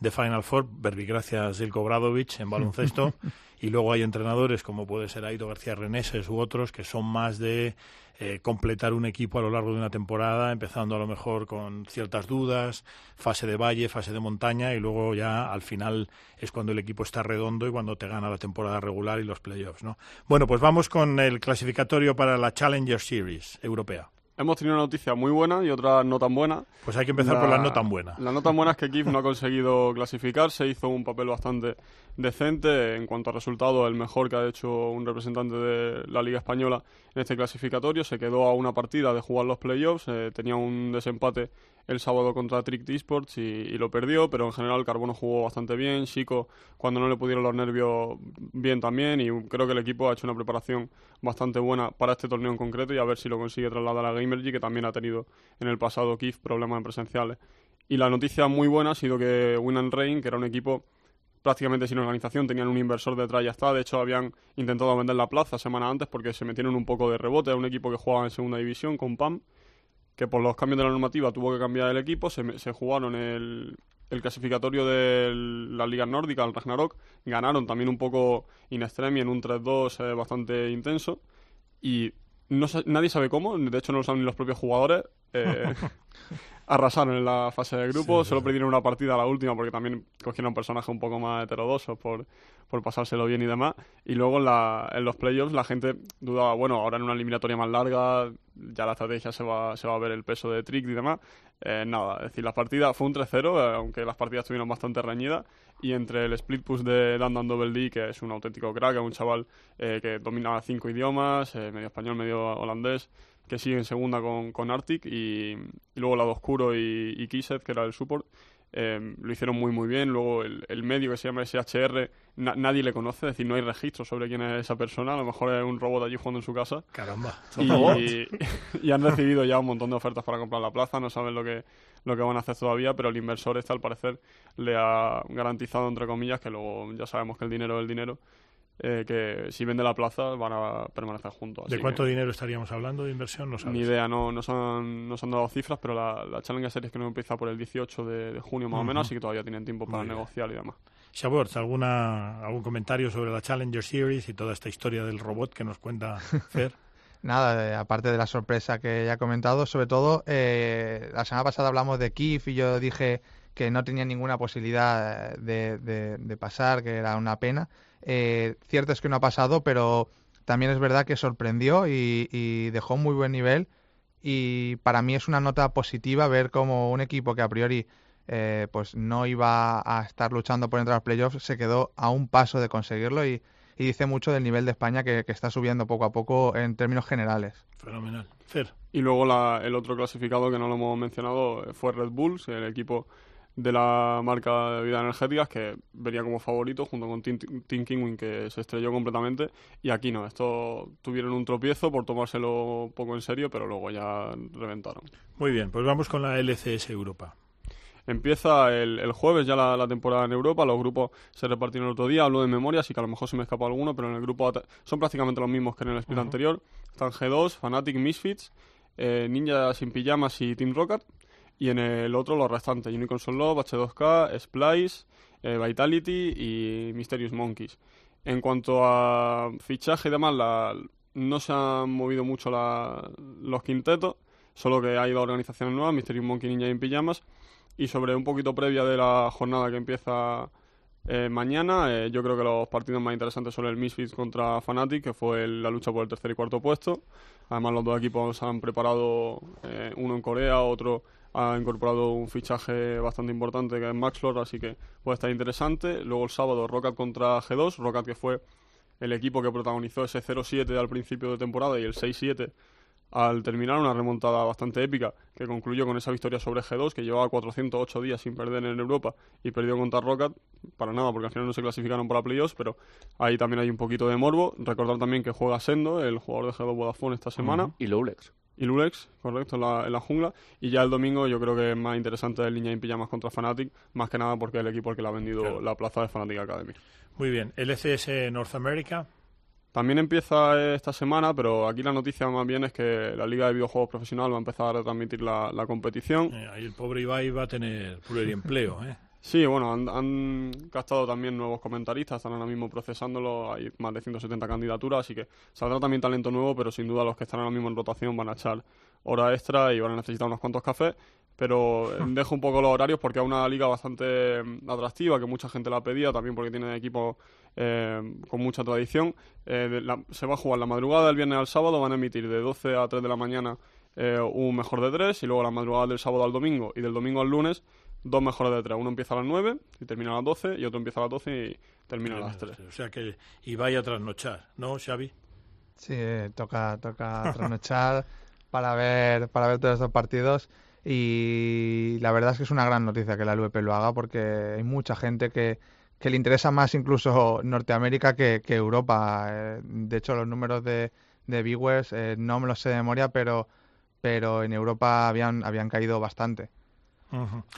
[SPEAKER 4] de Final Four, verbigracias Bradovic en baloncesto, <laughs> y luego hay entrenadores como puede ser Airo García Reneses u otros que son más de eh, completar un equipo a lo largo de una temporada, empezando a lo mejor con ciertas dudas, fase de valle, fase de montaña, y luego ya al final es cuando el equipo está redondo y cuando te gana la temporada regular y los playoffs, ¿no? Bueno, pues vamos con el clasificatorio para la Challenger Series europea.
[SPEAKER 6] Hemos tenido una noticia muy buena y otra no tan buena.
[SPEAKER 4] Pues hay que empezar la, por la no tan buena.
[SPEAKER 6] La no tan buena es que Kiev no ha conseguido <laughs> clasificarse, hizo un papel bastante decente. En cuanto a resultado, el mejor que ha hecho un representante de la Liga Española en este clasificatorio. Se quedó a una partida de jugar los playoffs, eh, tenía un desempate el sábado contra Trick Esports y, y, lo perdió, pero en general Carbono jugó bastante bien, Chico cuando no le pudieron los nervios bien también y creo que el equipo ha hecho una preparación bastante buena para este torneo en concreto y a ver si lo consigue trasladar a Gamergy que también ha tenido en el pasado KIF problemas en presenciales. Y la noticia muy buena ha sido que Win and Rain, que era un equipo prácticamente sin organización, tenían un inversor detrás ya está. De hecho, habían intentado vender la plaza semana antes porque se metieron un poco de rebote. Era un equipo que jugaba en segunda división con PAM que por los cambios de la normativa tuvo que cambiar el equipo, se, se jugaron el, el, clasificatorio de la Liga Nórdica, el Ragnarok, ganaron también un poco in extremis en un 3-2 eh, bastante intenso y no, nadie sabe cómo, de hecho no lo saben ni los propios jugadores, eh, <laughs> arrasaron en la fase de grupo, sí, solo perdieron una partida a la última porque también cogieron personajes un poco más heterodosos por, por pasárselo bien y demás. Y luego en, la, en los playoffs la gente dudaba, bueno, ahora en una eliminatoria más larga ya la estrategia se va, se va a ver el peso de Trick y demás. Eh, nada, es decir, la partida fue un 3-0, eh, aunque las partidas estuvieron bastante reñidas. Y entre el split push de Dandan Double D, que es un auténtico crack, es un chaval eh, que domina cinco idiomas, medio español, medio holandés, que sigue en segunda con, con Arctic, y, y luego Lado Oscuro y, y Kisset, que era el support. Eh, lo hicieron muy muy bien. Luego el, el medio que se llama SHR, na, nadie le conoce, es decir, no hay registro sobre quién es esa persona. A lo mejor es un robot allí jugando en su casa.
[SPEAKER 4] Caramba,
[SPEAKER 6] y, y, han recibido ya un montón de ofertas para comprar la plaza. No saben lo que, lo que van a hacer todavía, pero el inversor este al parecer le ha garantizado, entre comillas, que luego ya sabemos que el dinero es el dinero. Eh, que si vende la plaza van a permanecer juntos.
[SPEAKER 4] ¿De cuánto que, dinero estaríamos hablando de inversión? No sabes.
[SPEAKER 6] Ni idea, no, no, se han, no se han dado cifras, pero la, la Challenger Series que no empieza por el 18 de, de junio más uh -huh. o menos, así que todavía tienen tiempo para Muy negociar bien. y demás.
[SPEAKER 4] Shabort, ¿alguna, ¿algún comentario sobre la Challenger Series y toda esta historia del robot que nos cuenta <laughs> Fer?
[SPEAKER 8] Nada, eh, aparte de la sorpresa que ya he comentado, sobre todo, eh, la semana pasada hablamos de Kif y yo dije que no tenía ninguna posibilidad de, de, de pasar, que era una pena. Eh, cierto es que no ha pasado, pero también es verdad que sorprendió y, y, dejó un muy buen nivel. Y para mí es una nota positiva ver cómo un equipo que a priori eh, pues no iba a estar luchando por entrar a los playoffs se quedó a un paso de conseguirlo y, y dice mucho del nivel de España que, que, está subiendo poco a poco en términos generales.
[SPEAKER 4] Fenomenal. Fer.
[SPEAKER 6] Y luego la, el otro clasificado que no lo hemos mencionado fue Red Bulls, el equipo de la marca de bebidas energéticas que venía como favorito junto con Team Kingwin que se estrelló completamente y aquí no, esto tuvieron un tropiezo por tomárselo poco en serio pero luego ya reventaron.
[SPEAKER 4] Muy bien, pues vamos con la LCS Europa.
[SPEAKER 6] Empieza el, el jueves ya la, la, temporada en Europa, los grupos se repartieron el otro día, hablo de memoria, así que a lo mejor se me escapó alguno, pero en el grupo son prácticamente los mismos que en el split uh -huh. anterior. Están G2, Fnatic, Misfits, eh, Ninja sin pijamas y Team Rocket. Y en el otro los restantes, Unicorn Love, H2K, Splice, eh, Vitality y Mysterious Monkeys. En cuanto a fichaje y demás, la, no se han movido mucho la- los quintetos, solo que hay dos organizaciones nuevas, Mysterious Monkey Ninja y en Pijamas. Y sobre un poquito previa de la jornada que empieza eh, mañana, eh, yo creo que los partidos más interesantes son el Misfits contra Fnatic, que fue la lucha por el tercer y cuarto puesto. Además, los dos equipos han preparado, eh, uno en Corea, otro ha incorporado un fichaje bastante importante que es Maxlor, así que puede estar interesante. Luego el sábado Rocket contra G2, Rocket que fue el equipo que protagonizó ese 0-7 al principio de temporada y el 6-7 al terminar una remontada bastante épica que concluyó con esa victoria sobre G2 que llevaba 408 días sin perder en Europa y perdió contra Rocket. Para nada porque al final no se clasificaron para playoffs pero ahí también hay un poquito de morbo. Recordar también que juega Sendo el jugador de G2 Vodafone esta semana.
[SPEAKER 7] Y Loulex.
[SPEAKER 6] Y Lulex, correcto, en la, en la jungla. Y ya el domingo yo creo que es más interesante el Niña en Pijamas contra Fnatic, más que nada porque es el equipo el que le ha vendido
[SPEAKER 4] Claro.
[SPEAKER 6] la plaza de Fnatic Academy.
[SPEAKER 4] Muy bien. LCS North America.
[SPEAKER 6] También empieza esta semana, pero aquí la noticia más bien es que la Liga de Videojuegos Profesional va a empezar a retransmitir la, la competición.
[SPEAKER 4] Eh, ahí el pobre Ibai va a tener pluriempleo, ¿eh?
[SPEAKER 6] Sí, bueno, han, han captado también nuevos comentaristas, están ahora mismo procesándolo, hay más de 170 candidaturas, así que saldrá también talento nuevo, pero sin duda los que están ahora mismo en rotación van a echar hora extra y van a necesitar unos cuantos cafés. Pero eh, dejo un poco los horarios porque es una liga bastante mm, atractiva, que mucha gente la pedía, también porque tiene equipos eh, con mucha tradición. Eh, la- se va a jugar la madrugada del viernes al sábado, van a emitir de 12 a 3 de la mañana eh, un mejor de 3 y luego la madrugada del sábado al domingo y del domingo al lunes dos mejores de 3. Uno empieza a las 9 y termina a las 12 y otro empieza a las 12 y termina a las 3.
[SPEAKER 4] O sea que Ibai a trasnochar, ¿no, Xavi?
[SPEAKER 8] Sí, eh, toca, toca <laughs> trasnochar para ver, para ver todos estos partidos. Y la verdad es que es una gran noticia que la LVP lo haga porque hay mucha gente que, que le interesa más incluso Norteamérica que, que Europa. Eh, De hecho, los números de, de viewers eh, no me los sé de memoria, pero, pero en Europa habían, habían caído bastante.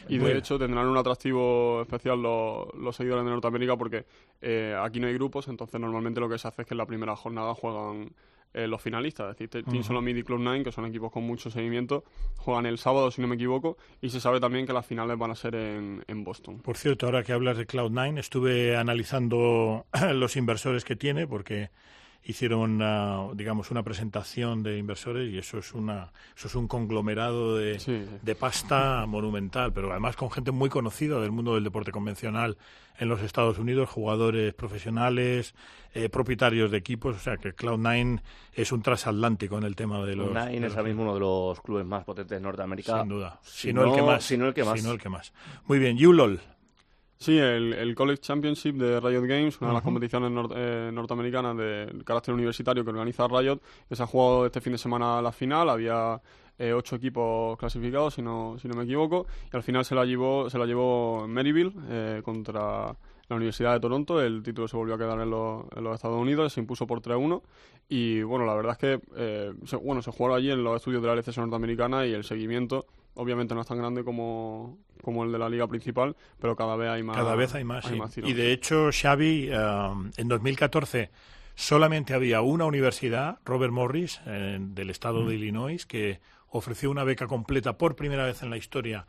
[SPEAKER 6] Y de hecho tendrán un atractivo especial los, los seguidores de Norteamérica porque eh, aquí no hay grupos, entonces normalmente lo que se hace es que en la primera jornada juegan eh, los finalistas, es decir, Te- Team
[SPEAKER 4] Ujú.
[SPEAKER 6] Solomid y Cloud9, que son equipos con mucho seguimiento, juegan el sábado, si no me equivoco, y se sabe también que las finales van a ser en, en Boston.
[SPEAKER 4] Por cierto, ahora que hablas de Cloud9, estuve analizando <clears throat> los inversores que tiene porque hicieron una, digamos una presentación de inversores y eso es una eso es un conglomerado de, de pasta monumental, pero además con gente muy conocida del mundo del deporte convencional en los Estados Unidos, jugadores profesionales, eh, propietarios de equipos, o sea que Cloud9 es un transatlántico en el tema de los,
[SPEAKER 7] Nine
[SPEAKER 4] de
[SPEAKER 7] es ahora mismo uno de los clubes más potentes de Norteamérica.
[SPEAKER 4] sin duda,
[SPEAKER 7] Si
[SPEAKER 4] si no el que más,
[SPEAKER 7] Si no el que más.
[SPEAKER 4] si no el que más. Muy bien, Yulol.
[SPEAKER 6] Sí, el, el College Championship de Riot Games, una de las competiciones nor- eh, norteamericanas de carácter universitario que organiza Riot, que se ha jugado este fin de semana la final, había eh, ocho equipos clasificados, si no, si no me equivoco, y al final se la llevó, se la llevó Maryville eh, contra la Universidad de Toronto, el título se volvió a quedar en los, en los Estados Unidos, se impuso por 3-1, y bueno, la verdad es que eh, se, bueno, se jugó allí en los estudios de la LCS norteamericana y el seguimiento obviamente no es tan grande como, como el de la liga principal, pero cada vez hay más.
[SPEAKER 4] Cada vez hay más, sí. Y de hecho, Xavi, eh, en 2014 solamente había una universidad, Robert Morris, eh, del estado de
[SPEAKER 6] Mm.
[SPEAKER 4] Illinois, que ofreció una beca completa por primera vez en la historia,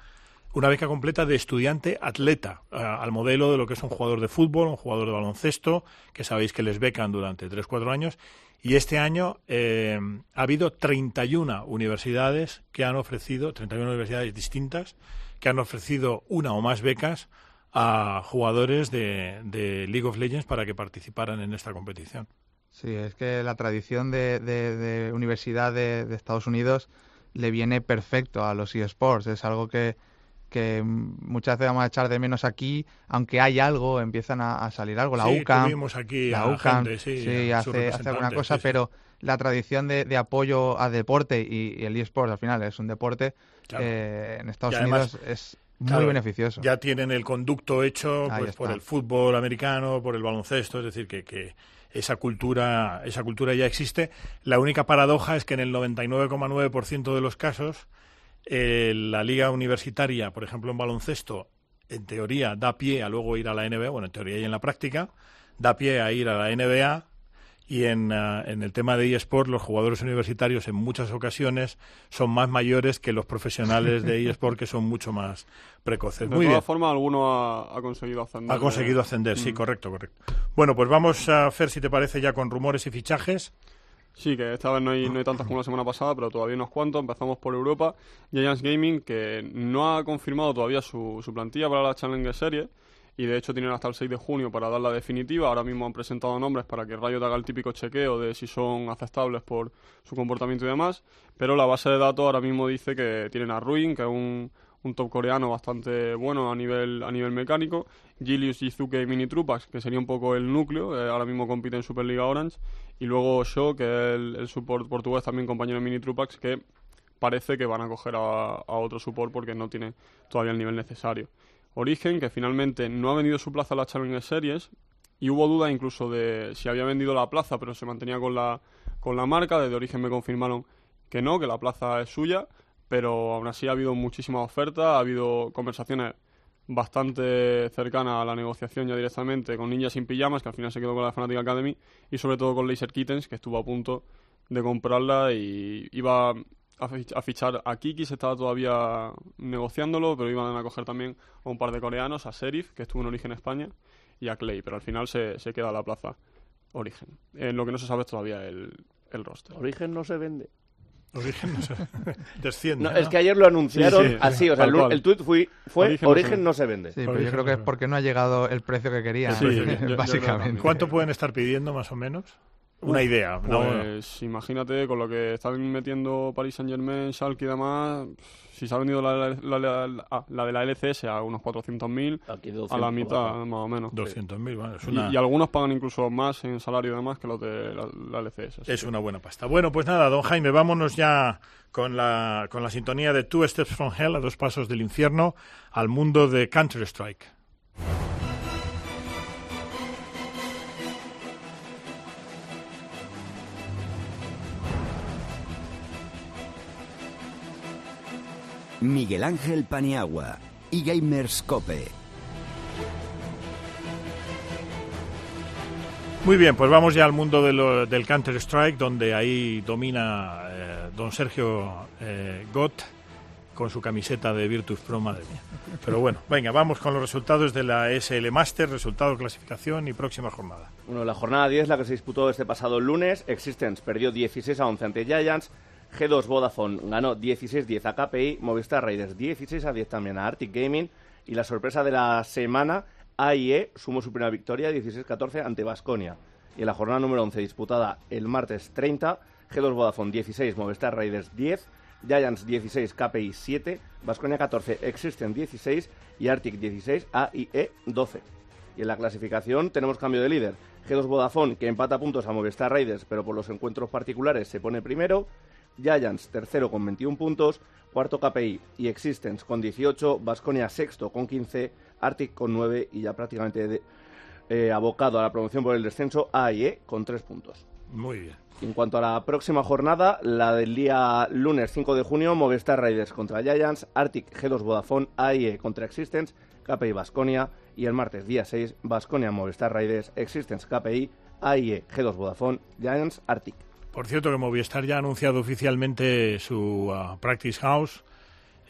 [SPEAKER 4] una beca completa de estudiante atleta, al modelo de lo que es un jugador de fútbol, un jugador de baloncesto, que sabéis que les becan durante 3-4 años. Y este año eh, ha habido 31 universidades que han ofrecido, 31 universidades distintas, que han ofrecido una o más becas a jugadores de, de League of Legends para que participaran en esta competición.
[SPEAKER 8] Sí, es que la tradición de, de- de universidad de Estados Unidos le viene perfecto a los eSports. Es algo que, que muchas veces vamos a echar de menos aquí, aunque hay algo, empiezan a, a salir algo. La
[SPEAKER 4] Sí,
[SPEAKER 8] UCAM,
[SPEAKER 4] tuvimos aquí
[SPEAKER 8] la
[SPEAKER 4] a
[SPEAKER 8] UCAM,
[SPEAKER 4] gente, sí, a
[SPEAKER 8] hace, hace alguna cosa,
[SPEAKER 4] sí,
[SPEAKER 8] pero la tradición de, de apoyo a deporte y, y el eSports al final es un deporte
[SPEAKER 4] Claro.
[SPEAKER 8] eh, en Estados
[SPEAKER 4] además,
[SPEAKER 8] Unidos es muy
[SPEAKER 4] Claro,
[SPEAKER 8] beneficioso.
[SPEAKER 4] Ya tienen el conducto hecho pues, por el fútbol americano, por el baloncesto, es decir, que, que esa cultura, esa cultura ya existe. La única paradoja es que en el 99,9% de los casos eh, la liga universitaria, por ejemplo en baloncesto, en teoría da pie a luego ir a la NBA, bueno, en teoría y en la práctica, da pie a ir a la NBA y en, ah, en el tema de eSport los jugadores universitarios en muchas ocasiones son más mayores que los profesionales de <laughs> eSport que son mucho más precoces.
[SPEAKER 6] De
[SPEAKER 4] Muy
[SPEAKER 6] todas formas, alguno ha, ha conseguido ascender.
[SPEAKER 4] Ha conseguido ascender, sí,
[SPEAKER 6] Mm.
[SPEAKER 4] correcto, correcto. Bueno, pues vamos a ver si te parece ya con rumores y fichajes.
[SPEAKER 6] Sí, que esta vez no hay, no hay tantas como la semana pasada, pero todavía unos cuantos. Empezamos por Europa. Giants Gaming, que no ha confirmado todavía su, su plantilla para la Challenger Series. Y de hecho tienen hasta el 6 de junio para dar la definitiva. Ahora mismo han presentado nombres para que Riot haga el típico chequeo de si son aceptables por su comportamiento y demás. Pero la base de datos ahora mismo dice que tienen a Ruin, que es un, un top coreano bastante bueno a nivel, a nivel mecánico. Gilius, Jizuke y Mini Trupax, que sería un poco el núcleo. eh, ahora mismo compite en Superliga Orange. Y luego Sho, que es el, support portugués, también compañero de Mini Trupax, que parece que van a coger a, a otro support porque no tiene todavía el nivel necesario. Origen, que finalmente no ha vendido su plaza a la Challenger Series, y hubo duda incluso de si había vendido la plaza, pero se mantenía con la, con la marca. Desde Origen me confirmaron que no, que la plaza es suya, pero aún así ha habido muchísimas ofertas, ha habido conversaciones bastante cercanas a la negociación ya directamente con Ninja sin pijamas, que al final se quedó con la Fnatic Academy, y sobre todo con Laser Kittens, que estuvo a punto de comprarla y iba a fich- a fichar a Kiki, se estaba todavía negociándolo, pero iban a coger también a un par de coreanos, a Serif, que estuvo en Origen España, y a Clay, pero al final se, se queda la plaza Origen. En lo que no se sabe es todavía el, el roster.
[SPEAKER 7] Origen no se vende.
[SPEAKER 4] Origen no se <laughs> desciende.
[SPEAKER 7] No, es que ayer lo anunciaron
[SPEAKER 6] Sí, sí,
[SPEAKER 7] así, o sea, el, el tuit fue, fue
[SPEAKER 6] Origen
[SPEAKER 7] Origen,
[SPEAKER 6] no se
[SPEAKER 7] no se vende.
[SPEAKER 8] Sí, pero yo creo que es porque no ha llegado el precio que querían,
[SPEAKER 6] Sí, <laughs> yo- yo- yo creo
[SPEAKER 8] básicamente.
[SPEAKER 4] ¿Cuánto pueden estar pidiendo más o menos? Una idea. ¿no?
[SPEAKER 6] Pues imagínate con lo que están metiendo Paris Saint Germain, Schalke y demás, si se ha vendido la, la- la- la- ah, la de la LCS a unos 400.000,
[SPEAKER 7] Aquí
[SPEAKER 6] a
[SPEAKER 7] 200,
[SPEAKER 6] la mitad más o menos.
[SPEAKER 4] 200.000, bueno, es
[SPEAKER 6] Y-
[SPEAKER 4] una,
[SPEAKER 6] Y, algunos pagan incluso más en salario y demás que los de la, la LCS.
[SPEAKER 4] es
[SPEAKER 6] que-
[SPEAKER 4] una buena pasta. Bueno, pues nada, don Jaime, vámonos ya con la, con la sintonía de Two Steps from Hell, a dos pasos del infierno, al mundo de Counter-Strike.
[SPEAKER 3] Miguel Ángel Paniagua y Gamers Cope.
[SPEAKER 4] Muy bien, pues vamos ya al mundo de lo- del Counter-Strike, donde ahí domina eh, don Sergio eh, Gott con su camiseta de Virtus Pro, madre mía. Pero bueno, venga, vamos con los resultados de la SL Master, resultado, clasificación y próxima jornada.
[SPEAKER 7] Bueno, la jornada 10, la que se disputó este pasado lunes, Existence perdió 16 a 11 ante Giants, G2 Vodafone ganó 16-10 a KPI, Movistar Raiders 16 a 10 también a Arctic Gaming y la sorpresa de la semana, AIE sumó su primera victoria 16-14 ante Basconia. Y en la jornada número 11 disputada el martes 30, G2 Vodafone 16, Movistar Raiders 10, Giants 16, KPI 7, Basconia 14, Existence 16 y Arctic 16, AIE 12. Y en la clasificación tenemos cambio de líder. G2 Vodafone, que empata puntos a Movistar Raiders, pero por los encuentros particulares se pone primero. Giants, tercero con 21 puntos. Cuarto KPI y Existence con 18. Basconia, sexto con 15. Arctic con 9. Y ya prácticamente de- eh, abocado a la promoción por el descenso, AIE con 3 puntos.
[SPEAKER 4] Muy bien.
[SPEAKER 7] En cuanto a la próxima jornada, la del día lunes 5 de junio, Movistar Raiders contra Giants, Arctic G2 Vodafone, AIE contra Existence, KPI Basconia y el martes día 6, Basconia Movistar Raiders, Existence KPI, AIE G2 Vodafone, Giants Arctic.
[SPEAKER 4] Por cierto que Movistar ya ha anunciado oficialmente su ah, Practice House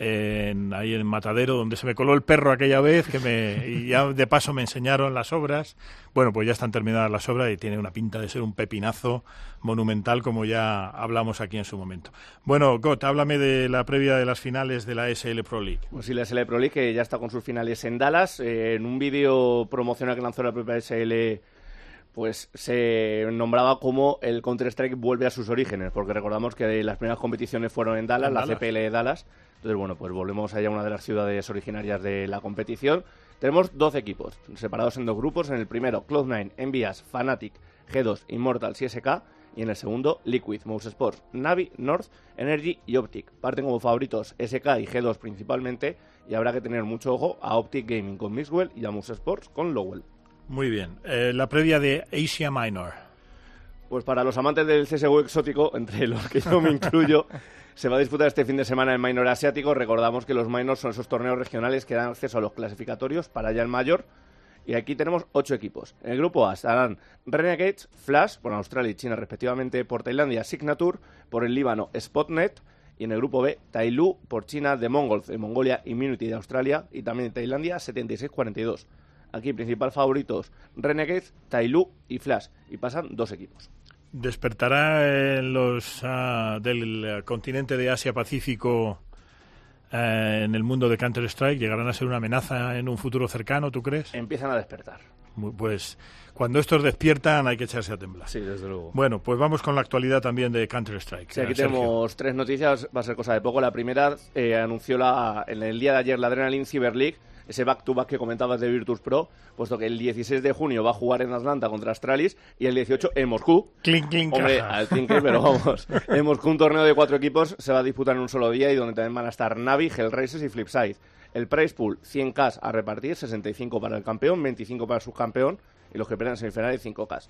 [SPEAKER 4] en- ahí en Matadero, donde se me coló el perro aquella vez, que me, y ya de paso me enseñaron las obras. Bueno, pues ya están terminadas las obras y tiene una pinta de ser un pepinazo monumental, como ya hablamos aquí en su momento. Bueno, Got, háblame de la previa de las finales de la SL Pro League.
[SPEAKER 7] Pues sí, la SL Pro League que ya está con sus finales en Dallas. eh, en un vídeo promocional que lanzó la propia SL, pues se nombraba como el Counter-Strike vuelve a sus orígenes, porque recordamos que las primeras competiciones fueron en Dallas,
[SPEAKER 4] En
[SPEAKER 7] la
[SPEAKER 4] Dallas.
[SPEAKER 7] CPL de Dallas. Entonces, bueno, pues volvemos allá a una de las ciudades originarias de la competición. Tenemos 12 equipos, separados en dos grupos. En el primero, Cloud9, Envias, Fnatic, G2, Immortals y SK. Y en el segundo, Liquid, Mouse Sports, Navi, North, Energy y Optic. Parten como favoritos SK y G2 principalmente. Y habrá que tener mucho ojo a Optic Gaming con Mixwell y a Mouse Sports con Lowell.
[SPEAKER 4] Muy bien. Eh, la previa de Asia Minor.
[SPEAKER 7] Pues para los amantes del CSGO exótico, entre los que yo me incluyo, se va a disputar este fin de semana el Minor Asiático. Recordamos que los Minors son esos torneos regionales que dan acceso a los clasificatorios para allá el mayor. Y aquí tenemos ocho equipos. En el grupo A estarán Renegades, Flash, por Australia y China respectivamente, por Tailandia Signature, por el Líbano Spotnet, y en el grupo B Tailu, por China The Mongols de Mongolia, Immunity de Australia, y también de Tailandia 76-42. Aquí principal favoritos Renegades, Tailu y Flash, y pasan dos equipos.
[SPEAKER 4] ¿Despertará en los ah, del continente de Asia-Pacífico eh, en el mundo de Counter-Strike? ¿Llegarán a ser una amenaza en un futuro cercano, tú crees?
[SPEAKER 7] Empiezan a despertar.
[SPEAKER 4] Pues cuando estos despiertan hay que echarse a temblar.
[SPEAKER 7] Sí, desde luego.
[SPEAKER 4] Bueno, pues vamos con la actualidad también de Counter-Strike.
[SPEAKER 7] Sí, aquí
[SPEAKER 4] Eh, Sergio.
[SPEAKER 7] tenemos tres noticias, va a ser cosa de poco. La primera eh, anunció la, en el día de ayer la Adrenaline Cyber League, ese back-to-back que comentabas de Virtus Pro, puesto que el 16 de junio va a jugar en Atlanta contra Astralis y el 18 en Moscú.
[SPEAKER 4] Clink, clink,
[SPEAKER 7] Hombre, al Tinker, pero <laughs> vamos. En Moscú un torneo de cuatro equipos se va a disputar en un solo día y donde también van a estar Navi, Hellraisers y Flipside. El prize pool, 100k a repartir, 65 para el campeón, 25 para el subcampeón y los que pierdan en semifinales, 5k.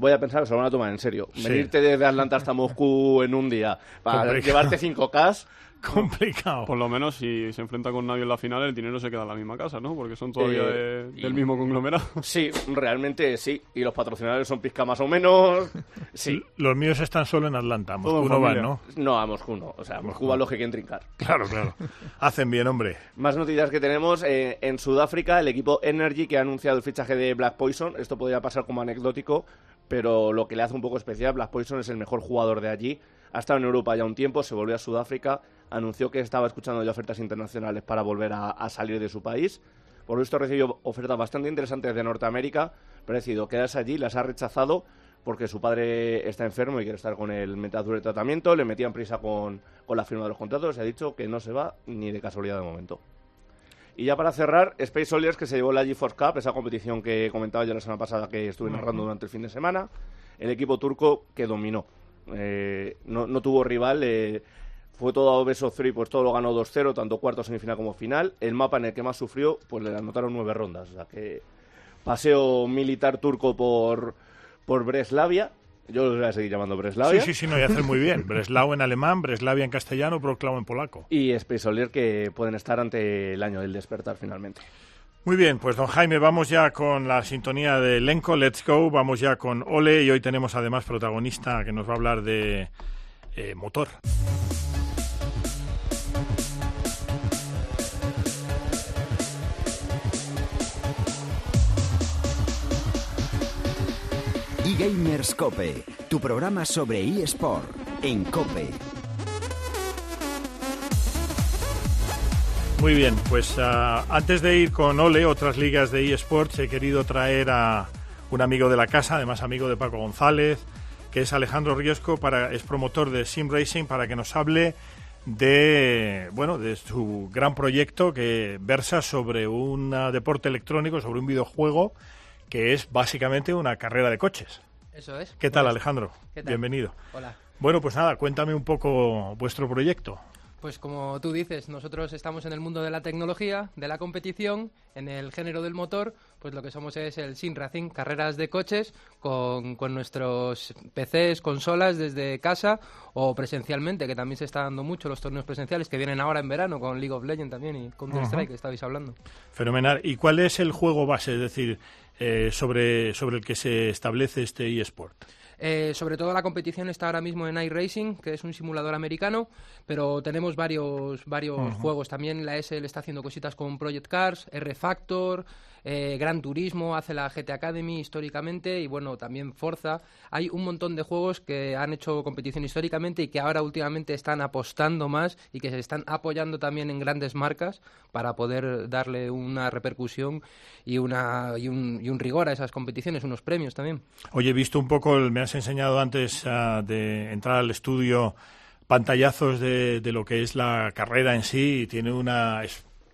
[SPEAKER 7] Voy a pensar que se lo van a tomar en serio.
[SPEAKER 4] Sí.
[SPEAKER 7] Venirte desde Atlanta hasta Moscú en un día para
[SPEAKER 4] Complicado.
[SPEAKER 7] llevarte 5k. <laughs>
[SPEAKER 4] Complicado.
[SPEAKER 6] Por lo menos si se enfrenta con nadie en la final, el dinero se queda en la misma casa, ¿no? Porque son todavía
[SPEAKER 7] Eh,
[SPEAKER 6] de-
[SPEAKER 7] y-
[SPEAKER 6] del mismo conglomerado. <laughs>
[SPEAKER 7] Sí, realmente sí. Y los patrocinadores son pizca más o menos. Sí.
[SPEAKER 4] Los míos están solo en Atlanta. A Moscú no van. ¿no?
[SPEAKER 7] No, a Moscú no. O sea, a Moscú va los que quieren trincar.
[SPEAKER 4] Claro, claro. <laughs> Hacen bien, hombre.
[SPEAKER 7] Más noticias que tenemos. eh, en Sudáfrica, el equipo Energy que ha anunciado el fichaje de Black Poison. Esto podría pasar como anecdótico, pero lo que le hace un poco especial, Black Poison es el mejor jugador de allí. Ha estado en Europa ya un tiempo, se volvió a Sudáfrica, anunció que estaba escuchando ya ofertas internacionales para volver a, salir de su país. Por lo visto recibió ofertas bastante interesantes de Norteamérica, pero ha decidido quedarse allí, las ha rechazado porque su padre está enfermo y quiere estar con él mientras dure el tratamiento. Le metían prisa con, con la firma de los contratos y ha dicho que no se va ni de casualidad de momento. Y ya para cerrar, Space Soldiers que se llevó la GeForce Cup, esa competición que comentaba yo la semana pasada que estuve narrando durante el fin de semana. El equipo turco que dominó. Eh, no, no tuvo rival. eh, fue todo a of three, pues todo lo ganó 2-0, tanto cuarto, semifinal como final. El mapa en el que más sufrió, pues le anotaron nueve rondas. O sea que paseo militar turco por, por Breslavia. Yo los voy a seguir llamando
[SPEAKER 4] Sí,
[SPEAKER 7] Breslavia.
[SPEAKER 4] sí, sí, no, y hacen muy bien. Breslau en alemán, Breslavia en castellano, Proclau en polaco.
[SPEAKER 7] Y Space Soldier que pueden estar ante el año del despertar finalmente.
[SPEAKER 4] Muy bien, pues don Jaime, vamos ya con la sintonía de elenco, Let's Go, vamos ya con Ole y hoy tenemos además protagonista que nos va a hablar de eh, motor.
[SPEAKER 3] eGamers Cope, tu programa sobre eSport en Cope.
[SPEAKER 4] Muy bien, pues ah, antes de ir con Ole, otras ligas de eSports, he querido traer a un amigo de la casa, además amigo de Paco González, que es Alejandro Riesco, para, es promotor de Sim Racing, para que nos hable de bueno de su gran proyecto que versa sobre un deporte electrónico, sobre un videojuego que es básicamente una carrera de coches.
[SPEAKER 11] Eso es.
[SPEAKER 4] ¿Qué tal,
[SPEAKER 11] Pues,
[SPEAKER 4] Alejandro?
[SPEAKER 11] ¿qué tal?
[SPEAKER 4] Bienvenido.
[SPEAKER 11] Hola.
[SPEAKER 4] Bueno, pues nada, cuéntame un poco vuestro proyecto.
[SPEAKER 11] Pues como tú dices, nosotros estamos en el mundo de la tecnología, de la competición, en el género del motor, pues lo que somos es el Sim Racing, carreras de coches con, con nuestros PCs, consolas desde casa o presencialmente, que también se está dando mucho los torneos presenciales que vienen ahora en verano con League of Legends también y Counter Strike que estabais hablando.
[SPEAKER 4] Fenomenal. ¿Y cuál es el juego base, es decir, eh, sobre, sobre el que se establece este eSport?
[SPEAKER 11] Eh, sobre todo la competición está ahora mismo en iRacing, que es un simulador americano, pero tenemos varios, varios juegos. También la SL está haciendo cositas con Project Cars, R-Factor, eh, Gran Turismo, hace la GT Academy históricamente y bueno, también Forza. Hay un montón de juegos que han hecho competición históricamente y que ahora últimamente están apostando más y que se están apoyando también en grandes marcas para poder darle una repercusión y, una, y, un, y un rigor a esas competiciones, unos premios también.
[SPEAKER 4] Oye, he visto un poco, el- me has enseñado antes ah, de entrar al estudio pantallazos de, de lo que es la carrera en sí y tiene una...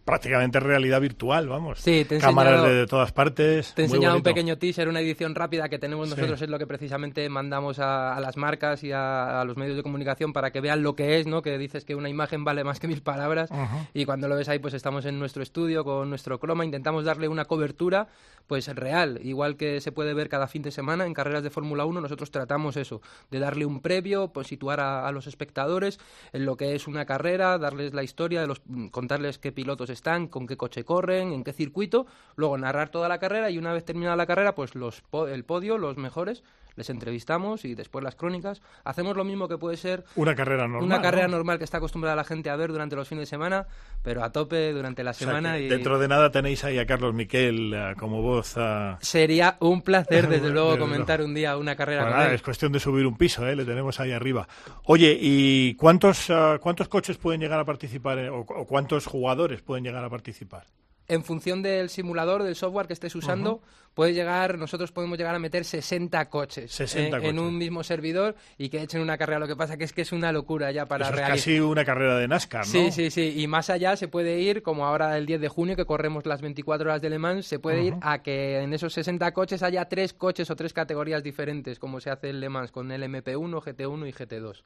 [SPEAKER 4] prácticamente realidad virtual, vamos.
[SPEAKER 11] Sí, te
[SPEAKER 4] Cámaras
[SPEAKER 11] enseñado-
[SPEAKER 4] de, todas partes.
[SPEAKER 11] Te he enseñado un pequeño teaser, una edición rápida que tenemos
[SPEAKER 4] Sí.
[SPEAKER 11] nosotros, es lo que precisamente mandamos a, a las marcas y a, a los medios de comunicación para que vean lo que es, ¿no? Que dices que una imagen vale más que mil palabras y cuando lo ves ahí pues estamos en nuestro estudio con nuestro croma, intentamos darle una cobertura pues real, igual que se puede ver cada fin de semana en carreras de Fórmula 1, nosotros tratamos eso, de darle un previo, pues situar a, a los espectadores en lo que es una carrera, darles la historia, de los, contarles qué pilotos están, con qué coche corren, en qué circuito, luego narrar toda la carrera y una vez terminada la carrera, pues los el podio, los mejores, les entrevistamos y después las crónicas. Hacemos lo mismo que puede ser
[SPEAKER 4] Una carrera normal.
[SPEAKER 11] una carrera
[SPEAKER 4] ¿no?
[SPEAKER 11] normal que está acostumbrada la gente a ver durante los fines de semana, pero a tope durante la
[SPEAKER 4] O sea,
[SPEAKER 11] semana. y
[SPEAKER 4] Dentro de nada tenéis ahí a Carlos Miquel eh, como voz. ah,
[SPEAKER 11] Sería un placer, <laughs> desde luego,
[SPEAKER 4] Desde
[SPEAKER 11] comentar un día una carrera
[SPEAKER 4] Bueno,
[SPEAKER 11] con
[SPEAKER 4] nada,
[SPEAKER 11] él.
[SPEAKER 4] es cuestión de subir un piso, ¿eh? le tenemos ahí arriba. Oye, ¿y cuántos, ah, cuántos coches pueden llegar a participar en- o, o cuántos jugadores pueden llegar a participar?
[SPEAKER 11] En función del simulador, del software que estés usando, puede llegar, nosotros podemos llegar a meter 60 coches,
[SPEAKER 4] 60
[SPEAKER 11] en, un mismo servidor y que echen una carrera. Lo que pasa que es que es una locura ya para
[SPEAKER 4] Eso es casi una carrera de NASCAR, ¿no?
[SPEAKER 11] Sí, sí, sí. Y más allá se puede ir, como ahora el 10 de junio que corremos las 24 horas de Le Mans, se puede ir a que en esos 60 coches haya tres coches o tres categorías diferentes, como se hace en Le Mans con el MP1, GT1 y GT2.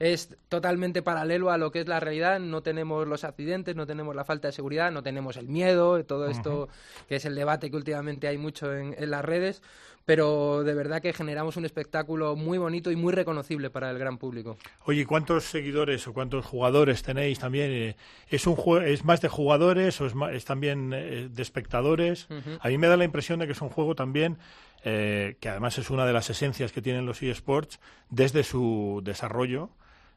[SPEAKER 11] Es totalmente paralelo a lo que es la realidad. No tenemos los accidentes, no tenemos la falta de seguridad, no tenemos el miedo, todo esto que es el debate que últimamente hay mucho en, en las redes. Pero de verdad que generamos un espectáculo muy bonito y muy reconocible para el gran público.
[SPEAKER 4] Oye, ¿y ¿cuántos seguidores o cuántos jugadores tenéis también? Eh, ¿Es, un jue- ¿Es más de jugadores o es, también eh, de espectadores? A mí me da la impresión de que es un juego también eh, que además es una de las esencias que tienen los eSports desde su desarrollo.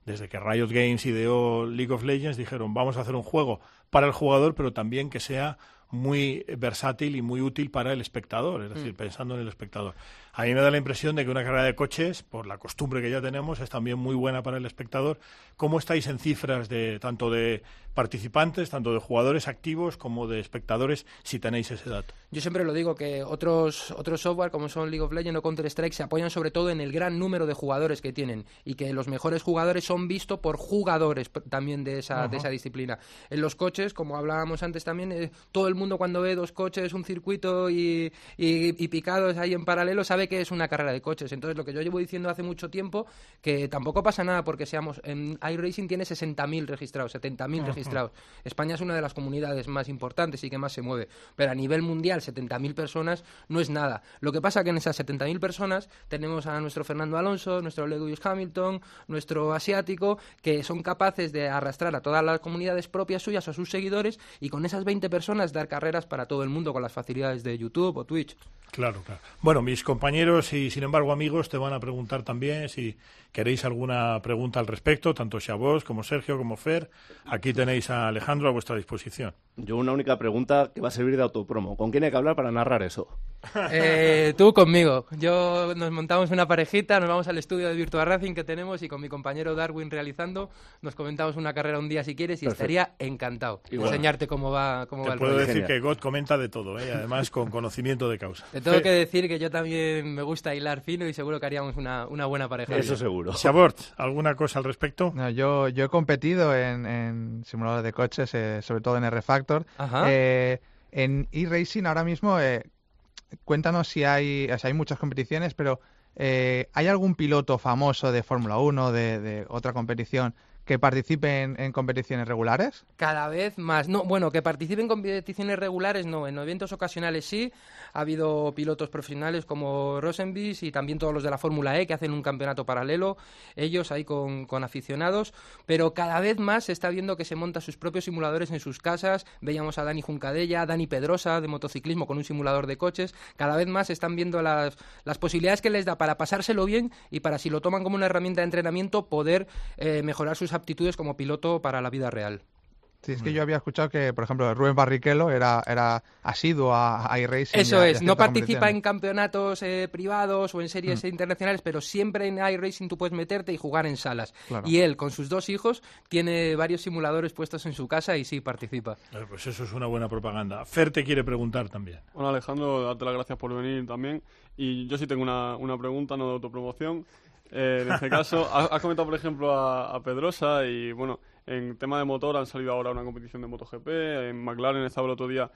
[SPEAKER 4] Desde que Riot Games ideó League of Legends, dijeron vamos a hacer un juego para el jugador, pero también que sea muy versátil y muy útil para el espectador, es decir,
[SPEAKER 11] Mm.
[SPEAKER 4] pensando en el espectador. A mí me da la impresión de que una carrera de coches, por la costumbre que ya tenemos, es también muy buena para el espectador. ¿Cómo estáis en cifras de tanto de participantes, tanto de jugadores activos como de espectadores, si tenéis ese dato?
[SPEAKER 11] Yo siempre lo digo que otros, otros software como son League of Legends o Counter-Strike se apoyan sobre todo en el gran número de jugadores que tienen y que los mejores jugadores son vistos por jugadores también de esa, de esa disciplina. En los coches, como hablábamos antes también, eh, todo el mundo cuando ve dos coches, un circuito y, y- y picados ahí en paralelo sabe que es una carrera de coches. Entonces lo que yo llevo diciendo hace mucho tiempo, que tampoco pasa nada porque seamos, en iRacing tiene 60.000 registrados, 70.000
[SPEAKER 12] Ajá.
[SPEAKER 11] registrados. España es una de las comunidades más importantes y que más se mueve, pero a nivel mundial 70.000 personas no es nada. Lo que pasa que en esas 70.000 personas tenemos a nuestro Fernando Alonso, nuestro Lewis Hamilton, nuestro asiático, que son capaces de arrastrar a todas las comunidades propias suyas, a sus seguidores, y con esas 20 personas dar carreras para todo el mundo con las facilidades de YouTube o Twitch.
[SPEAKER 4] Claro, claro. Bueno, mis compañeros y, sin embargo, amigos, te van a preguntar también si queréis alguna pregunta al respecto, tanto Xabos como Sergio como Fer. Aquí tenéis a Alejandro a vuestra disposición.
[SPEAKER 7] Yo una única pregunta que va a servir de autopromo. ¿Con quién hay que hablar para narrar eso? <laughs>
[SPEAKER 11] Eh, tú conmigo. Yo nos montamos una parejita, nos vamos al estudio de Virtua Racing que tenemos y con mi compañero Darwin realizando, nos comentamos una carrera un día si quieres y
[SPEAKER 4] Perfecto.
[SPEAKER 11] estaría encantado de enseñarte cómo va, cómo va
[SPEAKER 4] Te
[SPEAKER 11] el
[SPEAKER 4] puedo
[SPEAKER 11] rollo.
[SPEAKER 4] decir que God comenta de todo, ¿eh? además con conocimiento de causa.
[SPEAKER 11] Te tengo
[SPEAKER 4] Fe-
[SPEAKER 11] que decir que yo también me gusta hilar fino y seguro que haríamos una, una buena pareja.
[SPEAKER 4] Xabort, ¿alguna cosa al respecto?
[SPEAKER 8] No, yo, yo he competido en, en simuladores de coches, eh, sobre todo en R-Factor. Eh, en e-racing ahora mismo, eh, cuéntanos si hay, o sea, hay muchas competiciones, pero eh, ¿hay algún piloto famoso de Fórmula 1, de, de otra competición, que participe en, competiciones regulares?
[SPEAKER 11] Cada vez más. No, bueno, que participen en competiciones regulares no, en eventos ocasionales sí. Ha habido pilotos profesionales como Rosenbis y también todos los de la Fórmula E que hacen un campeonato paralelo, ellos ahí con, con aficionados, pero cada vez más se está viendo que se montan sus propios simuladores en sus casas. Veíamos a Dani Juncadella, a Dani Pedrosa de motociclismo con un simulador de coches. Cada vez más están viendo las, las posibilidades que les da para pasárselo bien y para, si lo toman como una herramienta de entrenamiento, poder eh, mejorar sus aptitudes como piloto para la vida real.
[SPEAKER 8] Sí, es que yo había escuchado que, por ejemplo, Rubén Barrichello era, era asiduo a, a iRacing.
[SPEAKER 11] Eso
[SPEAKER 8] a- y a
[SPEAKER 11] es, no participa en campeonatos eh, privados o en series internacionales, pero siempre en iRacing tú puedes meterte y jugar en salas.
[SPEAKER 4] Claro.
[SPEAKER 11] Y él, con sus dos hijos, tiene varios simuladores puestos en su casa y sí participa.
[SPEAKER 4] Eh, Pues eso es una buena propaganda. Fer te quiere preguntar también.
[SPEAKER 6] Bueno, Alejandro, darte las gracias por venir también. Y yo sí tengo una, una pregunta, no de autopromoción. Eh, en este caso, has, comentado, por ejemplo, a, a Pedrosa y, bueno, en tema de motor han salido ahora una competición de MotoGP. En McLaren estaba el otro día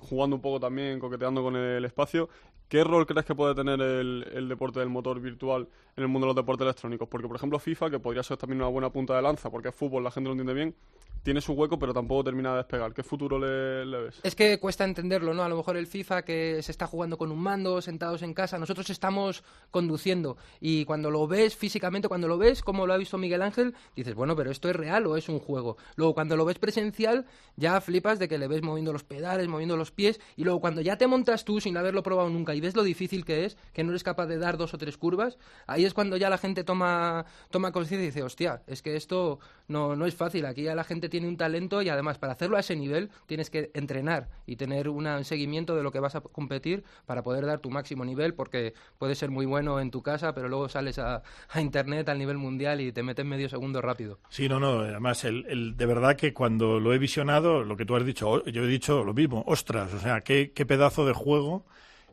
[SPEAKER 6] jugando un poco también, coqueteando con el espacio. ¿Qué rol crees que puede tener el, el deporte del motor virtual en el mundo de los deportes electrónicos? Porque, por ejemplo, FIFA, que podría ser también una buena punta de lanza, porque es fútbol, la gente lo entiende bien, tiene su hueco, pero tampoco termina de despegar. ¿Qué futuro le, le ves?
[SPEAKER 11] Es que cuesta entenderlo, ¿no? A lo mejor el FIFA que se está jugando con un mando, sentados en casa, nosotros estamos conduciendo y cuando lo ves físicamente, cuando lo ves, como lo ha visto Miguel Ángel, dices, bueno, pero esto es real o es un juego. Luego cuando lo ves presencial, ya flipas de que le ves moviendo los pedales, moviendo los pies y luego cuando ya te montas tú sin haberlo probado nunca y ves lo difícil que es, que no eres capaz de dar dos o tres curvas, ahí es cuando ya la gente toma, toma conciencia y dice, hostia, es que esto no, no es fácil, aquí ya la gente tiene un talento y además para hacerlo a ese nivel tienes que entrenar y tener una- un seguimiento de lo que vas a competir para poder dar tu máximo nivel porque puedes ser muy bueno en tu casa pero luego sales a, a internet al nivel mundial y te metes medio segundo rápido.
[SPEAKER 4] Sí, no, no. Además, el, el- de verdad que cuando lo he visionado, lo que tú has dicho, yo he dicho lo mismo. Ostras, o sea, qué, qué pedazo de juego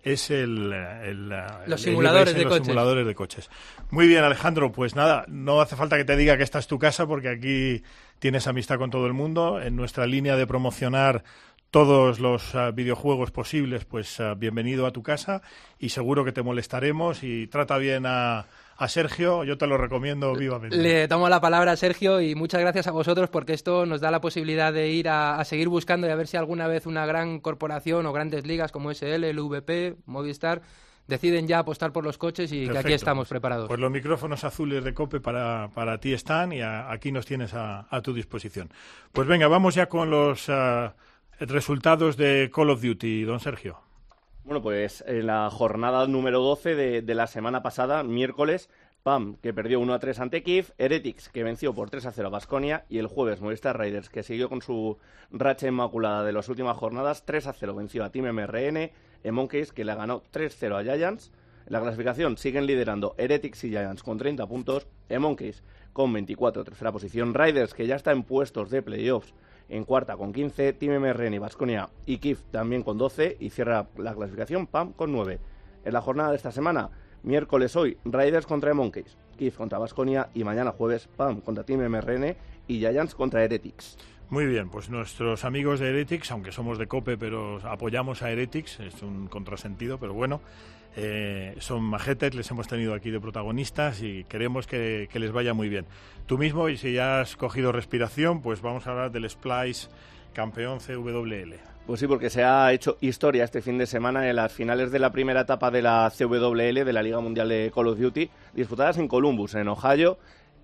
[SPEAKER 4] es el, el-
[SPEAKER 11] Los
[SPEAKER 4] el
[SPEAKER 11] simuladores
[SPEAKER 4] iRacing,
[SPEAKER 11] de
[SPEAKER 4] los
[SPEAKER 11] coches.
[SPEAKER 4] simuladores de coches. Muy bien, Alejandro. Pues nada, no hace falta que te diga que esta es tu casa porque aquí tienes amistad con todo el mundo. En nuestra línea de promocionar todos los ah, videojuegos posibles, pues ah, bienvenido a tu casa y seguro que te molestaremos y trata bien a, a Sergio. Yo te lo recomiendo vivamente.
[SPEAKER 11] Le tomo la palabra a Sergio y muchas gracias a vosotros porque esto nos da la posibilidad de ir a, a seguir buscando y a ver si alguna vez una gran corporación o grandes ligas como SL, el VP, Movistar deciden ya apostar por los coches y que aquí
[SPEAKER 4] Perfecto.
[SPEAKER 11] estamos preparados.
[SPEAKER 4] Pues los micrófonos azules de COPE para, para ti están y a- aquí nos tienes a, a tu disposición. Pues venga, vamos ya con los ah, resultados de Call of Duty, don Sergio.
[SPEAKER 7] Bueno, pues en la jornada número 12 de, de la semana pasada, miércoles, PAM, que perdió 1 a 3 ante Kiev, Heretics, que venció por 3 a 0 a Basconia, y el jueves Movistar Riders, que siguió con su racha inmaculada de las últimas jornadas, 3 a 0 venció a Team MRN, Monkeys, que le ganó 3-0 a Giants. En la clasificación siguen liderando Heretics y Giants con 30 puntos, Monkeys con 24, tercera posición, Riders, que ya está en puestos de playoffs, en cuarta con 15, Team MRN y Basconia y Kiev también con 12 y cierra la clasificación PAM con 9. En la jornada de esta semana, miércoles hoy, Riders contra Monkeys, Kiev contra Basconia y mañana jueves PAM contra Team MRN y Giants contra Heretics.
[SPEAKER 4] Muy bien, pues nuestros amigos de Heretics, aunque somos de COPE, pero apoyamos a Heretics, es un contrasentido, pero bueno, eh, son majetes, les hemos tenido aquí de protagonistas y queremos que, les vaya muy bien. Tú mismo, y si ya has cogido respiración, pues vamos a hablar del Splice campeón CWL.
[SPEAKER 7] Pues sí, porque se ha hecho historia este fin de semana en las finales de la primera etapa de la CWL, de la Liga Mundial de Call of Duty, disputadas en Columbus, en Ohio.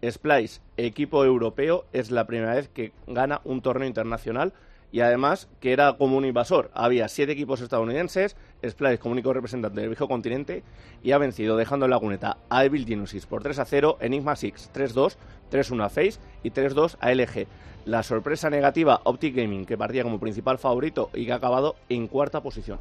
[SPEAKER 7] Splice, equipo europeo, es la primera vez que gana un torneo internacional y además que era como un invasor. Había siete equipos estadounidenses, Splice como único representante del viejo continente y ha vencido dejando en la cuneta a Evil Genesis por 3 a 0, Enigma Six 3-2, 3-1 a Face y 3-2 a LG. La sorpresa negativa Optic Gaming, que partía como principal favorito y que ha acabado en cuarta posición.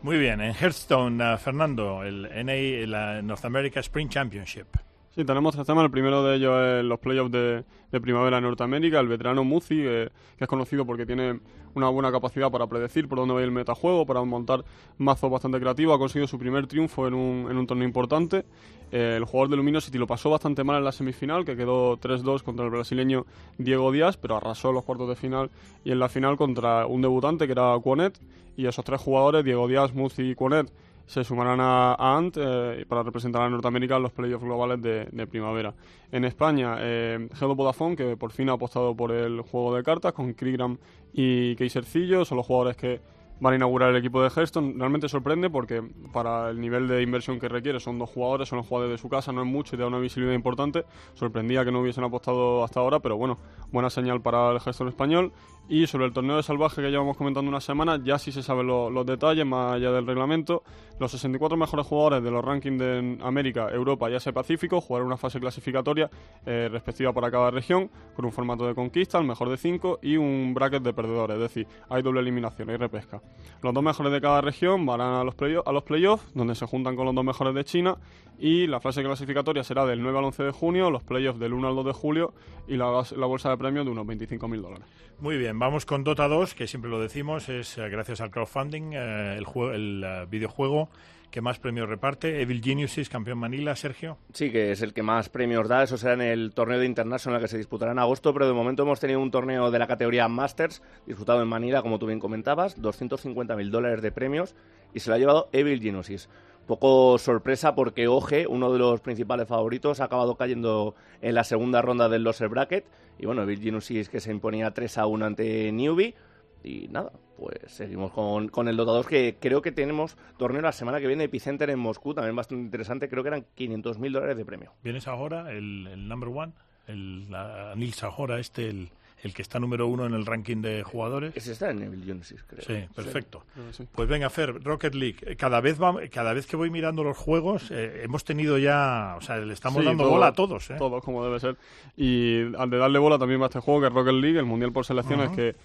[SPEAKER 4] Muy bien, en Hearthstone, ah, Fernando, el NA, la North America Spring Championship.
[SPEAKER 6] Sí, tenemos tres temas. El primero de ellos es los playoffs de, primavera en Norteamérica. El veterano Muzi, que es conocido porque tiene una buena capacidad para predecir por dónde va el metajuego, para montar mazos bastante creativos. Ha conseguido su primer triunfo en un, en un torneo importante. Eh, el jugador de Luminosity lo pasó bastante mal en la semifinal, que quedó 3-2 contra el brasileño Diego Díaz, pero arrasó en los cuartos de final y en la final contra un debutante que era Quonet. Y esos tres jugadores, Diego Díaz, Muzi y Quonet, se sumarán a, Ant eh, para representar a Norteamérica en los playoffs globales de, primavera. En España, eh, Hello Vodafone, que por fin ha apostado por el juego de cartas con Krigram y Keisercillo, son los jugadores que van a inaugurar el equipo de Hearthstone. Realmente sorprende porque para el nivel de inversión que requiere son dos jugadores, son los jugadores de su casa, no es mucho y da una visibilidad importante. Sorprendía que no hubiesen apostado hasta ahora, pero bueno, buena señal para el Hearthstone español. Y sobre el torneo de salvaje que llevamos comentando una semana, ya sí se saben lo- los detalles, más allá del reglamento. Los 64 mejores jugadores de los rankings de América, Europa y Asia Pacífico jugarán una fase clasificatoria eh, respectiva para cada región, con un formato de conquista, el mejor de 5 y un bracket de perdedores, es decir, hay doble eliminación, hay repesca. Los dos mejores de cada región van a los, playo- a playoffs, donde se juntan con los dos mejores de China, y la fase clasificatoria será del 9 al 11 de junio, los playoffs del 1 al 2 de julio y la, la bolsa de premios de unos 25.000 dólares.
[SPEAKER 4] Muy bien, vamos con Dota 2, que siempre lo decimos, es eh, gracias al crowdfunding, eh, el, jue- el eh, videojuego que más premios reparte. Evil Geniuses, campeón Manila, Sergio.
[SPEAKER 7] Sí, que es el que más premios da. Eso será en el torneo de International que se disputará en agosto, pero de momento hemos tenido un torneo de la categoría Masters disputado en Manila, como tú bien comentabas, 250.000 dólares de premios y se lo ha llevado Evil Geniuses. Poco sorpresa porque Oje, uno de los principales favoritos, ha acabado cayendo en la segunda ronda del loser bracket. Y bueno, Evil Geniuses que se imponía 3 a 1 ante Newbie. Y nada, pues seguimos con, con el dotador que creo que tenemos torneo la semana que viene, Epicenter en Moscú, también bastante interesante. Creo que eran 500.000 dólares de premio.
[SPEAKER 4] ¿Vienes ahora el, el number one? El, Nils Sahora, este, el, el que está número uno en el ranking de jugadores.
[SPEAKER 7] Ese está en Evil Genesis, creo.
[SPEAKER 4] Sí, perfecto.
[SPEAKER 6] Sí.
[SPEAKER 4] Pues venga, Fer, Rocket League. Cada vez, va, cada vez que voy mirando los juegos, eh, hemos tenido ya. O sea, le estamos
[SPEAKER 6] Sí,
[SPEAKER 4] dando
[SPEAKER 6] todo-
[SPEAKER 4] bola a todos. ¿eh?
[SPEAKER 6] Todos, como debe ser. Y al de darle bola también va este juego, que es Rocket League, el Mundial por Selecciones,
[SPEAKER 4] Ujú.
[SPEAKER 6] que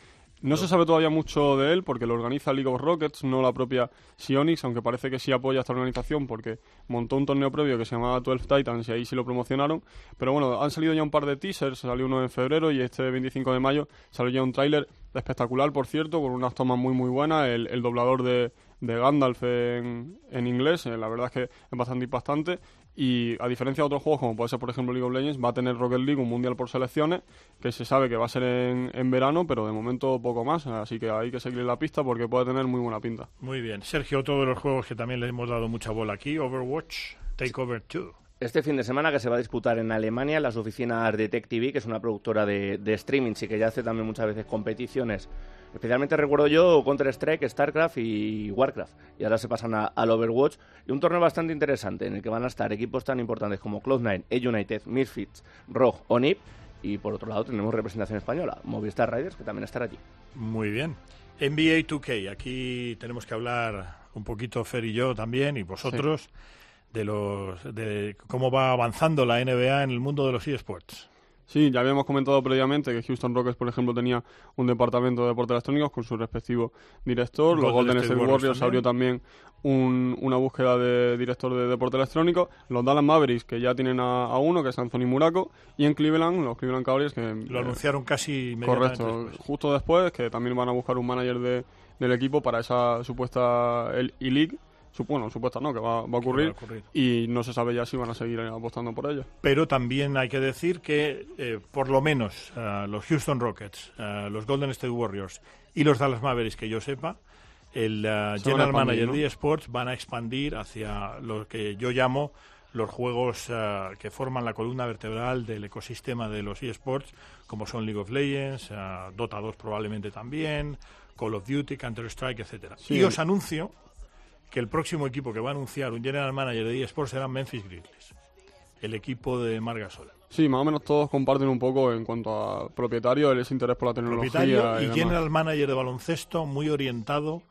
[SPEAKER 6] no se sabe todavía mucho de él, porque lo organiza League of Rockets, no la propia Sionix, aunque parece que sí apoya esta organización, porque montó un torneo previo que se llamaba 12 Titans y ahí sí lo promocionaron. Pero bueno, han salido ya un par de teasers, salió uno en febrero y este 25 de mayo salió ya un tráiler espectacular, por cierto, con unas tomas muy muy buenas, el, el doblador de, de Gandalf en, en inglés, eh, la verdad es que es bastante impactante. Y a diferencia de otros juegos, como puede ser por ejemplo League of Legends, va a tener Rocket League un mundial por selecciones, que se sabe que va a ser en, en verano, pero de momento poco más. Así que hay que seguir la pista porque puede tener muy buena pinta.
[SPEAKER 4] Muy bien. Sergio, otro de los juegos que también le hemos dado mucha bola aquí, Overwatch, Takeover 2.
[SPEAKER 7] Este fin de semana que se va a disputar en Alemania, en las oficinas de Tech TV, que es una productora de, de streaming, sí que ya hace también muchas veces competiciones. Especialmente recuerdo yo Counter-Strike, StarCraft y Warcraft. Y ahora se pasan a- al Overwatch. Y un torneo bastante interesante en el que van a estar equipos tan importantes como Cloud9, E-United, Misfits, Rogue o NIP. Y por otro lado tenemos representación española, Movistar Riders, que también estará allí.
[SPEAKER 4] Muy bien. NBA 2K, aquí tenemos que hablar un poquito Fer y yo también, y vosotros, de los de cómo va avanzando la NBA en el mundo de los eSports.
[SPEAKER 6] Sí, ya habíamos comentado previamente que Houston Rockets, por ejemplo, tenía un departamento de deportes electrónicos con su respectivo director. Los Golden State Warriors abrió también un- una búsqueda de director de deporte electrónico. Los Dallas Mavericks, que ya tienen a, a uno, que es Anthony Muraco. Y en Cleveland, los Cleveland Cavaliers, que...
[SPEAKER 4] Lo
[SPEAKER 6] eh,
[SPEAKER 4] anunciaron casi
[SPEAKER 6] Correcto,
[SPEAKER 4] después.
[SPEAKER 6] justo después, que también van a buscar un manager de, del equipo para esa supuesta el E-League. Bueno, supuesta no, que va, va a ocurrir.
[SPEAKER 4] ocurrir.
[SPEAKER 6] Y no se sabe ya si van a seguir apostando por ello.
[SPEAKER 4] Pero también hay que decir que, eh, por lo menos, eh, los Houston Rockets, eh, los Golden State Warriors y los Dallas Mavericks, que yo sepa, el
[SPEAKER 6] Se
[SPEAKER 4] General Manager
[SPEAKER 6] ¿no?
[SPEAKER 4] de eSports van a expandir hacia lo que yo llamo los juegos eh, que forman la columna vertebral del ecosistema de los eSports, como son League of Legends, eh, Dota 2 probablemente también, Call of Duty, Counter-Strike, etcétera.
[SPEAKER 6] Sí.
[SPEAKER 4] Y os anuncio que el próximo equipo que va a anunciar un General Manager de eSports será Memphis Grizzlies, el equipo de Margasol.
[SPEAKER 6] Sí, más o menos todos comparten un poco en cuanto a propietario, el ese interés por la tecnología.
[SPEAKER 4] propietario y general manager de baloncesto muy orientado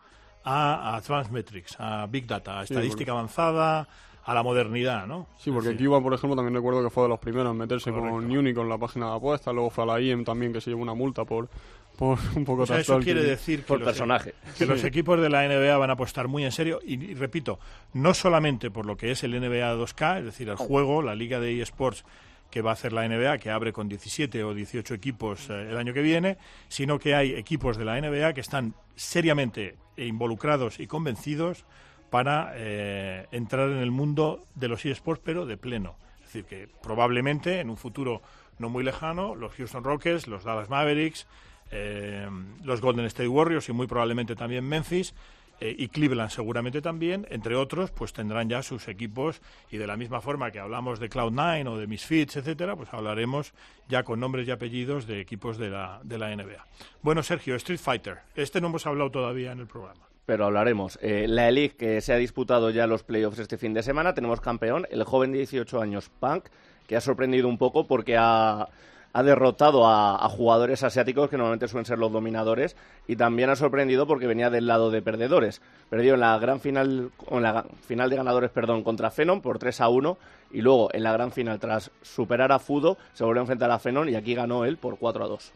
[SPEAKER 4] a, a Advanced Metrics, a Big Data, a
[SPEAKER 6] Sí,
[SPEAKER 4] estadística avanzada, a la modernidad, ¿no?
[SPEAKER 6] Sí, porque
[SPEAKER 4] decir,
[SPEAKER 6] Cuba, por ejemplo, también recuerdo que fue de los primeros en meterse
[SPEAKER 4] Correcto.
[SPEAKER 6] con Unicorn, la página de apuestas, luego fue a la IEM también, que se llevó una multa por, por un poco
[SPEAKER 4] o sea, eso quiere decir que, los, e- que los equipos de la NBA van a apostar muy en serio y, y repito, no solamente por lo que es el NBA 2K, es decir, el juego, la liga de eSports que va a hacer la NBA, que abre con 17 o 18 equipos eh, el año que viene, sino que hay equipos de la NBA que están seriamente involucrados y convencidos para eh, entrar en el mundo de los eSports, pero de pleno. Es decir, que probablemente en un futuro no muy lejano, los Houston Rockets, los Dallas Mavericks, eh, los Golden State Warriors y muy probablemente también Memphis eh, y Cleveland seguramente también, entre otros, pues tendrán ya sus equipos y de la misma forma que hablamos de Cloud9 o de Misfits, etcétera, pues hablaremos ya con nombres y apellidos de equipos de la, de la NBA. Bueno, Sergio, Street Fighter. Este no hemos hablado todavía en el programa.
[SPEAKER 7] pero hablaremos. Eh, la Elite, que se ha disputado ya los playoffs este fin de semana, tenemos campeón, el joven de 18 años, Punk, que ha sorprendido un poco porque ha, ha derrotado a, jugadores asiáticos que normalmente suelen ser los dominadores y también ha sorprendido porque venía del lado de perdedores. Perdió en la gran final, en la final de ganadores perdón, contra Fenon por 3 a 1 y luego en la gran final, tras superar a Fudo, se volvió a enfrentar a Fenon y aquí ganó él por 4 a 2.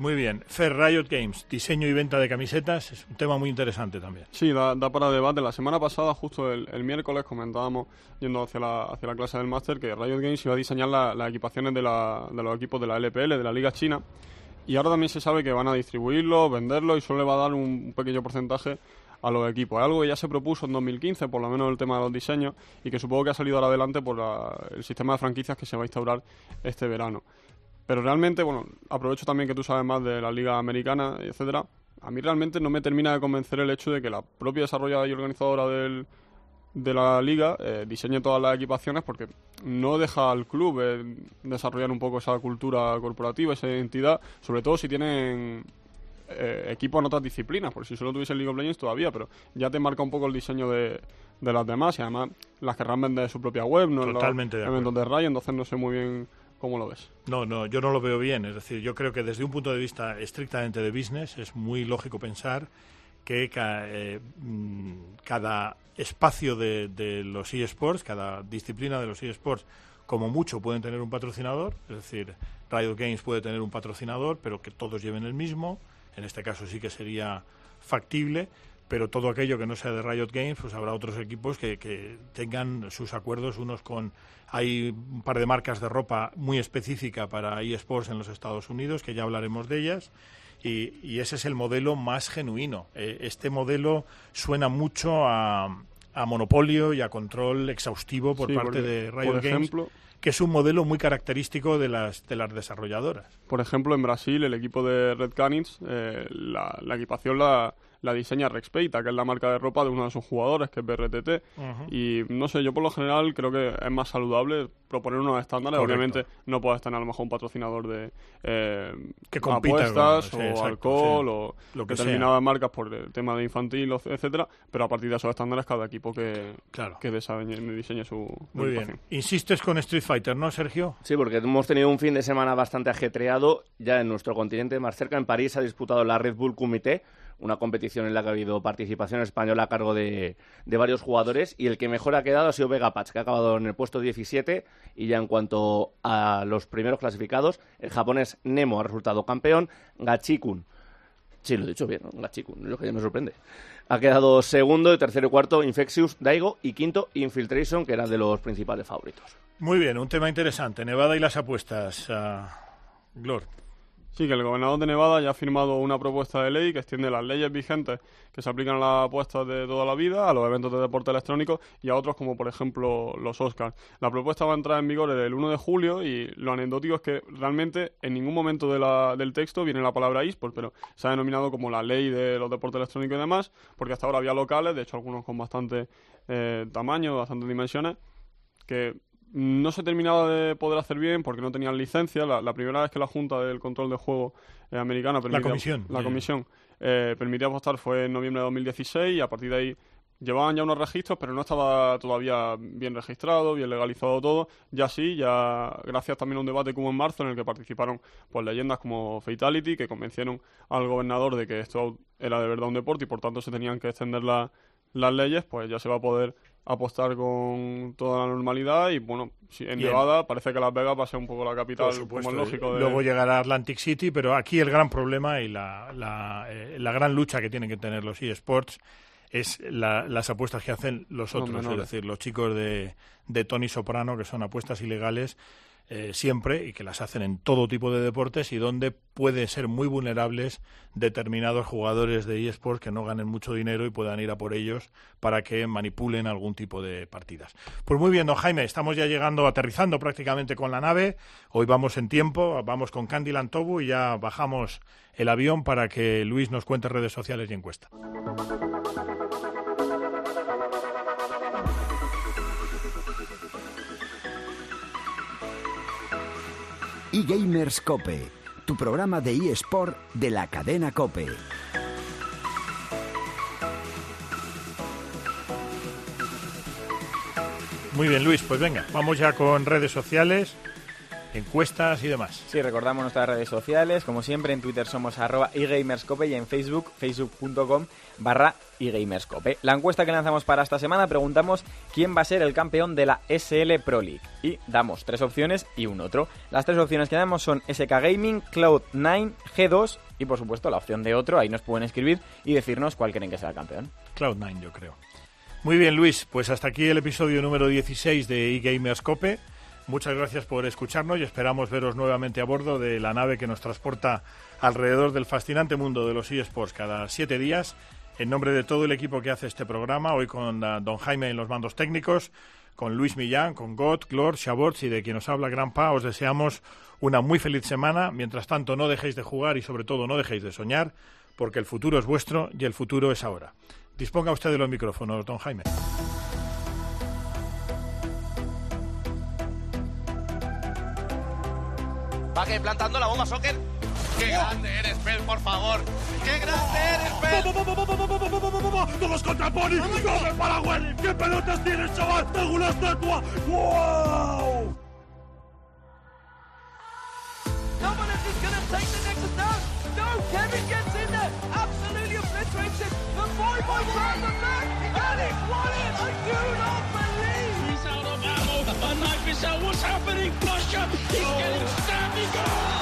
[SPEAKER 4] Muy bien. Fer Riot Games, diseño y venta de camisetas, es un tema muy interesante también.
[SPEAKER 6] Sí, da, da para debate. La semana pasada, justo el, miércoles, comentábamos, yendo hacia la, hacia la clase del máster, que Riot Games iba a diseñar la- las equipaciones de, la- de los equipos de la LPL, de la Liga China. Y ahora también se sabe que van a distribuirlo, venderlo y solo le va a dar un, un pequeño porcentaje a los equipos. Es algo que ya se propuso en 2015, por lo menos el tema de los diseños, y que supongo que ha salido ahora adelante por la- el sistema de franquicias que se va a instaurar este verano. Pero realmente, bueno, aprovecho también que tú sabes más de la liga americana, etcétera. A mí realmente no me termina de convencer el hecho de que la propia desarrolladora y organizadora del, de la liga eh, diseñe todas las equipaciones porque no deja al club eh, desarrollar un poco esa cultura corporativa, esa identidad, sobre todo si tienen eh, equipos en otras disciplinas, porque si solo tuviese League of Legends todavía, pero ya te marca un poco el diseño de, de las demás y además las querrán vender su propia web, no en
[SPEAKER 4] Totalmente de acuerdo.
[SPEAKER 6] eventos de Riot, entonces no sé muy bien cómo lo ves.
[SPEAKER 4] No, no, yo no lo veo bien. Es decir, yo creo que desde un punto de vista estrictamente de business es muy lógico pensar que eh, mm, cada espacio de, de los eSports, cada disciplina de los eSports, como mucho pueden tener un patrocinador. Es decir, Riot Games puede tener un patrocinador, pero que todos lleven el mismo. En este caso sí que sería factible. Pero todo aquello que no sea de Riot Games, pues habrá otros equipos que, que tengan sus acuerdos, unos con... Hay un par de marcas de ropa muy específica para eSports en los Estados Unidos, que ya hablaremos de ellas, y, y ese es el modelo más genuino. Eh, este modelo suena mucho a, a monopolio y a control exhaustivo por
[SPEAKER 6] Sí,
[SPEAKER 4] parte de
[SPEAKER 6] por
[SPEAKER 4] Riot Games, que es un modelo muy característico de las, de las desarrolladoras.
[SPEAKER 6] Por ejemplo, en Brasil, el equipo de Red Canids, eh, la, la equipación la, la diseña Rexpeita, que es la marca de ropa de uno de sus jugadores, que es BRTT. Y no sé, yo por lo general creo que es más saludable proponer unos estándares.
[SPEAKER 4] Correcto.
[SPEAKER 6] Obviamente no puedes tener a lo mejor un patrocinador de eh,
[SPEAKER 4] Que compita
[SPEAKER 6] apuestas
[SPEAKER 4] con-
[SPEAKER 6] o
[SPEAKER 4] exacto,
[SPEAKER 6] alcohol
[SPEAKER 4] sí.
[SPEAKER 6] o
[SPEAKER 4] Lo que
[SPEAKER 6] determinadas marcas por el tema de infantil, o- etcétera. Pero a partir de esos estándares, cada equipo que,
[SPEAKER 4] Claro.
[SPEAKER 6] que diseñe, diseñe su
[SPEAKER 4] Muy bien. Insistes con Street Fighter, ¿no, Sergio?
[SPEAKER 7] Sí, porque hemos tenido un fin de semana bastante ajetreado. Ya en nuestro continente más cerca, en París, ha disputado la Red Bull Comité, una competición en la que ha habido participación española a cargo de, varios jugadores. Y el que mejor ha quedado ha sido Vega Patch, que ha acabado en el puesto 17. Y ya en cuanto a los primeros clasificados, el japonés Nemo ha resultado campeón. Gachikun. Sí, lo he dicho bien, ¿no? Gachikun, lo que ya me sorprende. Ha quedado segundo tercero y cuarto Infectious, Daigo y quinto Infiltration, que eran de los principales favoritos.
[SPEAKER 4] Muy bien, un tema interesante. Nevada y las apuestas. ah, Glor.
[SPEAKER 6] Sí, que el gobernador de Nevada ya ha firmado una propuesta de ley que extiende las leyes vigentes que se aplican a las apuestas de toda la vida, a los eventos de deporte electrónico y a otros como por ejemplo los Oscars. La propuesta va a entrar en vigor el 1 de julio y lo anecdótico es que realmente en ningún momento de la- del texto viene la palabra eSport, pero se ha denominado como la ley de los deportes electrónicos y demás, porque hasta ahora había locales, de hecho algunos con bastante eh, tamaño, bastantes dimensiones, que no se terminaba de poder hacer bien porque no tenían licencia. La, la primera vez que la Junta del Control de Juego eh, americana permitía,
[SPEAKER 4] comisión,
[SPEAKER 6] la comisión eh, permitía apostar fue en noviembre de 2016 y a partir de ahí llevaban ya unos registros, pero no estaba todavía bien registrado, bien legalizado todo. Ya sí, ya gracias también a un debate que hubo en marzo en el que participaron pues leyendas como Fatality que convencieron al gobernador de que esto era de verdad un deporte y por tanto se tenían que extender la- las leyes, pues ya se va a poder apostar con toda la normalidad y bueno, en
[SPEAKER 4] Bien.
[SPEAKER 6] Nevada parece que Las Vegas va a ser un poco la capital,
[SPEAKER 4] supuesto.
[SPEAKER 6] como es lógico. De...
[SPEAKER 4] Luego llegará Atlantic City, pero aquí el gran problema y la, la, eh, la gran lucha que tienen que tener los eSports es la- las apuestas que hacen los otros, es decir, los chicos de, de Tony Soprano, que son apuestas ilegales eh, siempre y que las hacen en todo tipo de deportes y donde puede ser muy vulnerables determinados jugadores de eSports que no ganen mucho dinero y puedan ir a por ellos para que manipulen algún tipo de partidas. Pues muy bien, don Jaime, estamos ya llegando, aterrizando prácticamente con la nave. Hoy vamos en tiempo, vamos con Candyland Tobu y ya bajamos el avión para que Luis nos cuente redes sociales y encuesta.
[SPEAKER 3] eGamers Cope, tu programa de eSport de la cadena Cope.
[SPEAKER 4] Muy bien, Luis, pues venga, vamos ya con redes sociales, encuestas y demás.
[SPEAKER 5] Sí, recordamos nuestras redes sociales, como siempre en Twitter somos arroba eGamerscope y en Facebook, facebook.com barra eGamerscope. La encuesta que lanzamos para esta semana preguntamos quién va a ser el campeón de la SL Pro League y damos tres opciones y un otro. Las tres opciones que damos son SK Gaming, Cloud9, G2 y por supuesto la opción de otro, ahí nos pueden escribir y decirnos cuál creen que sea el campeón.
[SPEAKER 4] Cloud9, yo creo. Muy bien, Luis, pues hasta aquí el episodio número 16 de eGamerscope. Muchas gracias por escucharnos y esperamos veros nuevamente a bordo de la nave que nos transporta alrededor del fascinante mundo de los eSports cada siete días En nombre de todo el equipo que hace este programa, hoy con uh, don Jaime en los mandos técnicos, con Luis Millán, con Gott, Glor, Chaborts y de quien nos habla Gran Pa, os deseamos una muy feliz semana. Mientras tanto, no dejéis de jugar y sobre todo no dejéis de soñar, porque el futuro es vuestro y el futuro es ahora. Disponga usted de los micrófonos, don Jaime.
[SPEAKER 1] Va que plantando la bomba, Soccer. ¡Qué grande eres, Pel, por favor! ¡Qué grande eres, Pel!
[SPEAKER 2] ¡Todos contra Pony! ¡Come para Welly! ¿Qué pelotas tienes, chaval? ¡Tengo una estatua! ¡Wow!
[SPEAKER 13] Is going to take the next down. No, Kevin gets in there. Absolutely obliterates it. The boy the back. And. I do not
[SPEAKER 14] What's happening? Flusher. He's getting stabbed. He goes.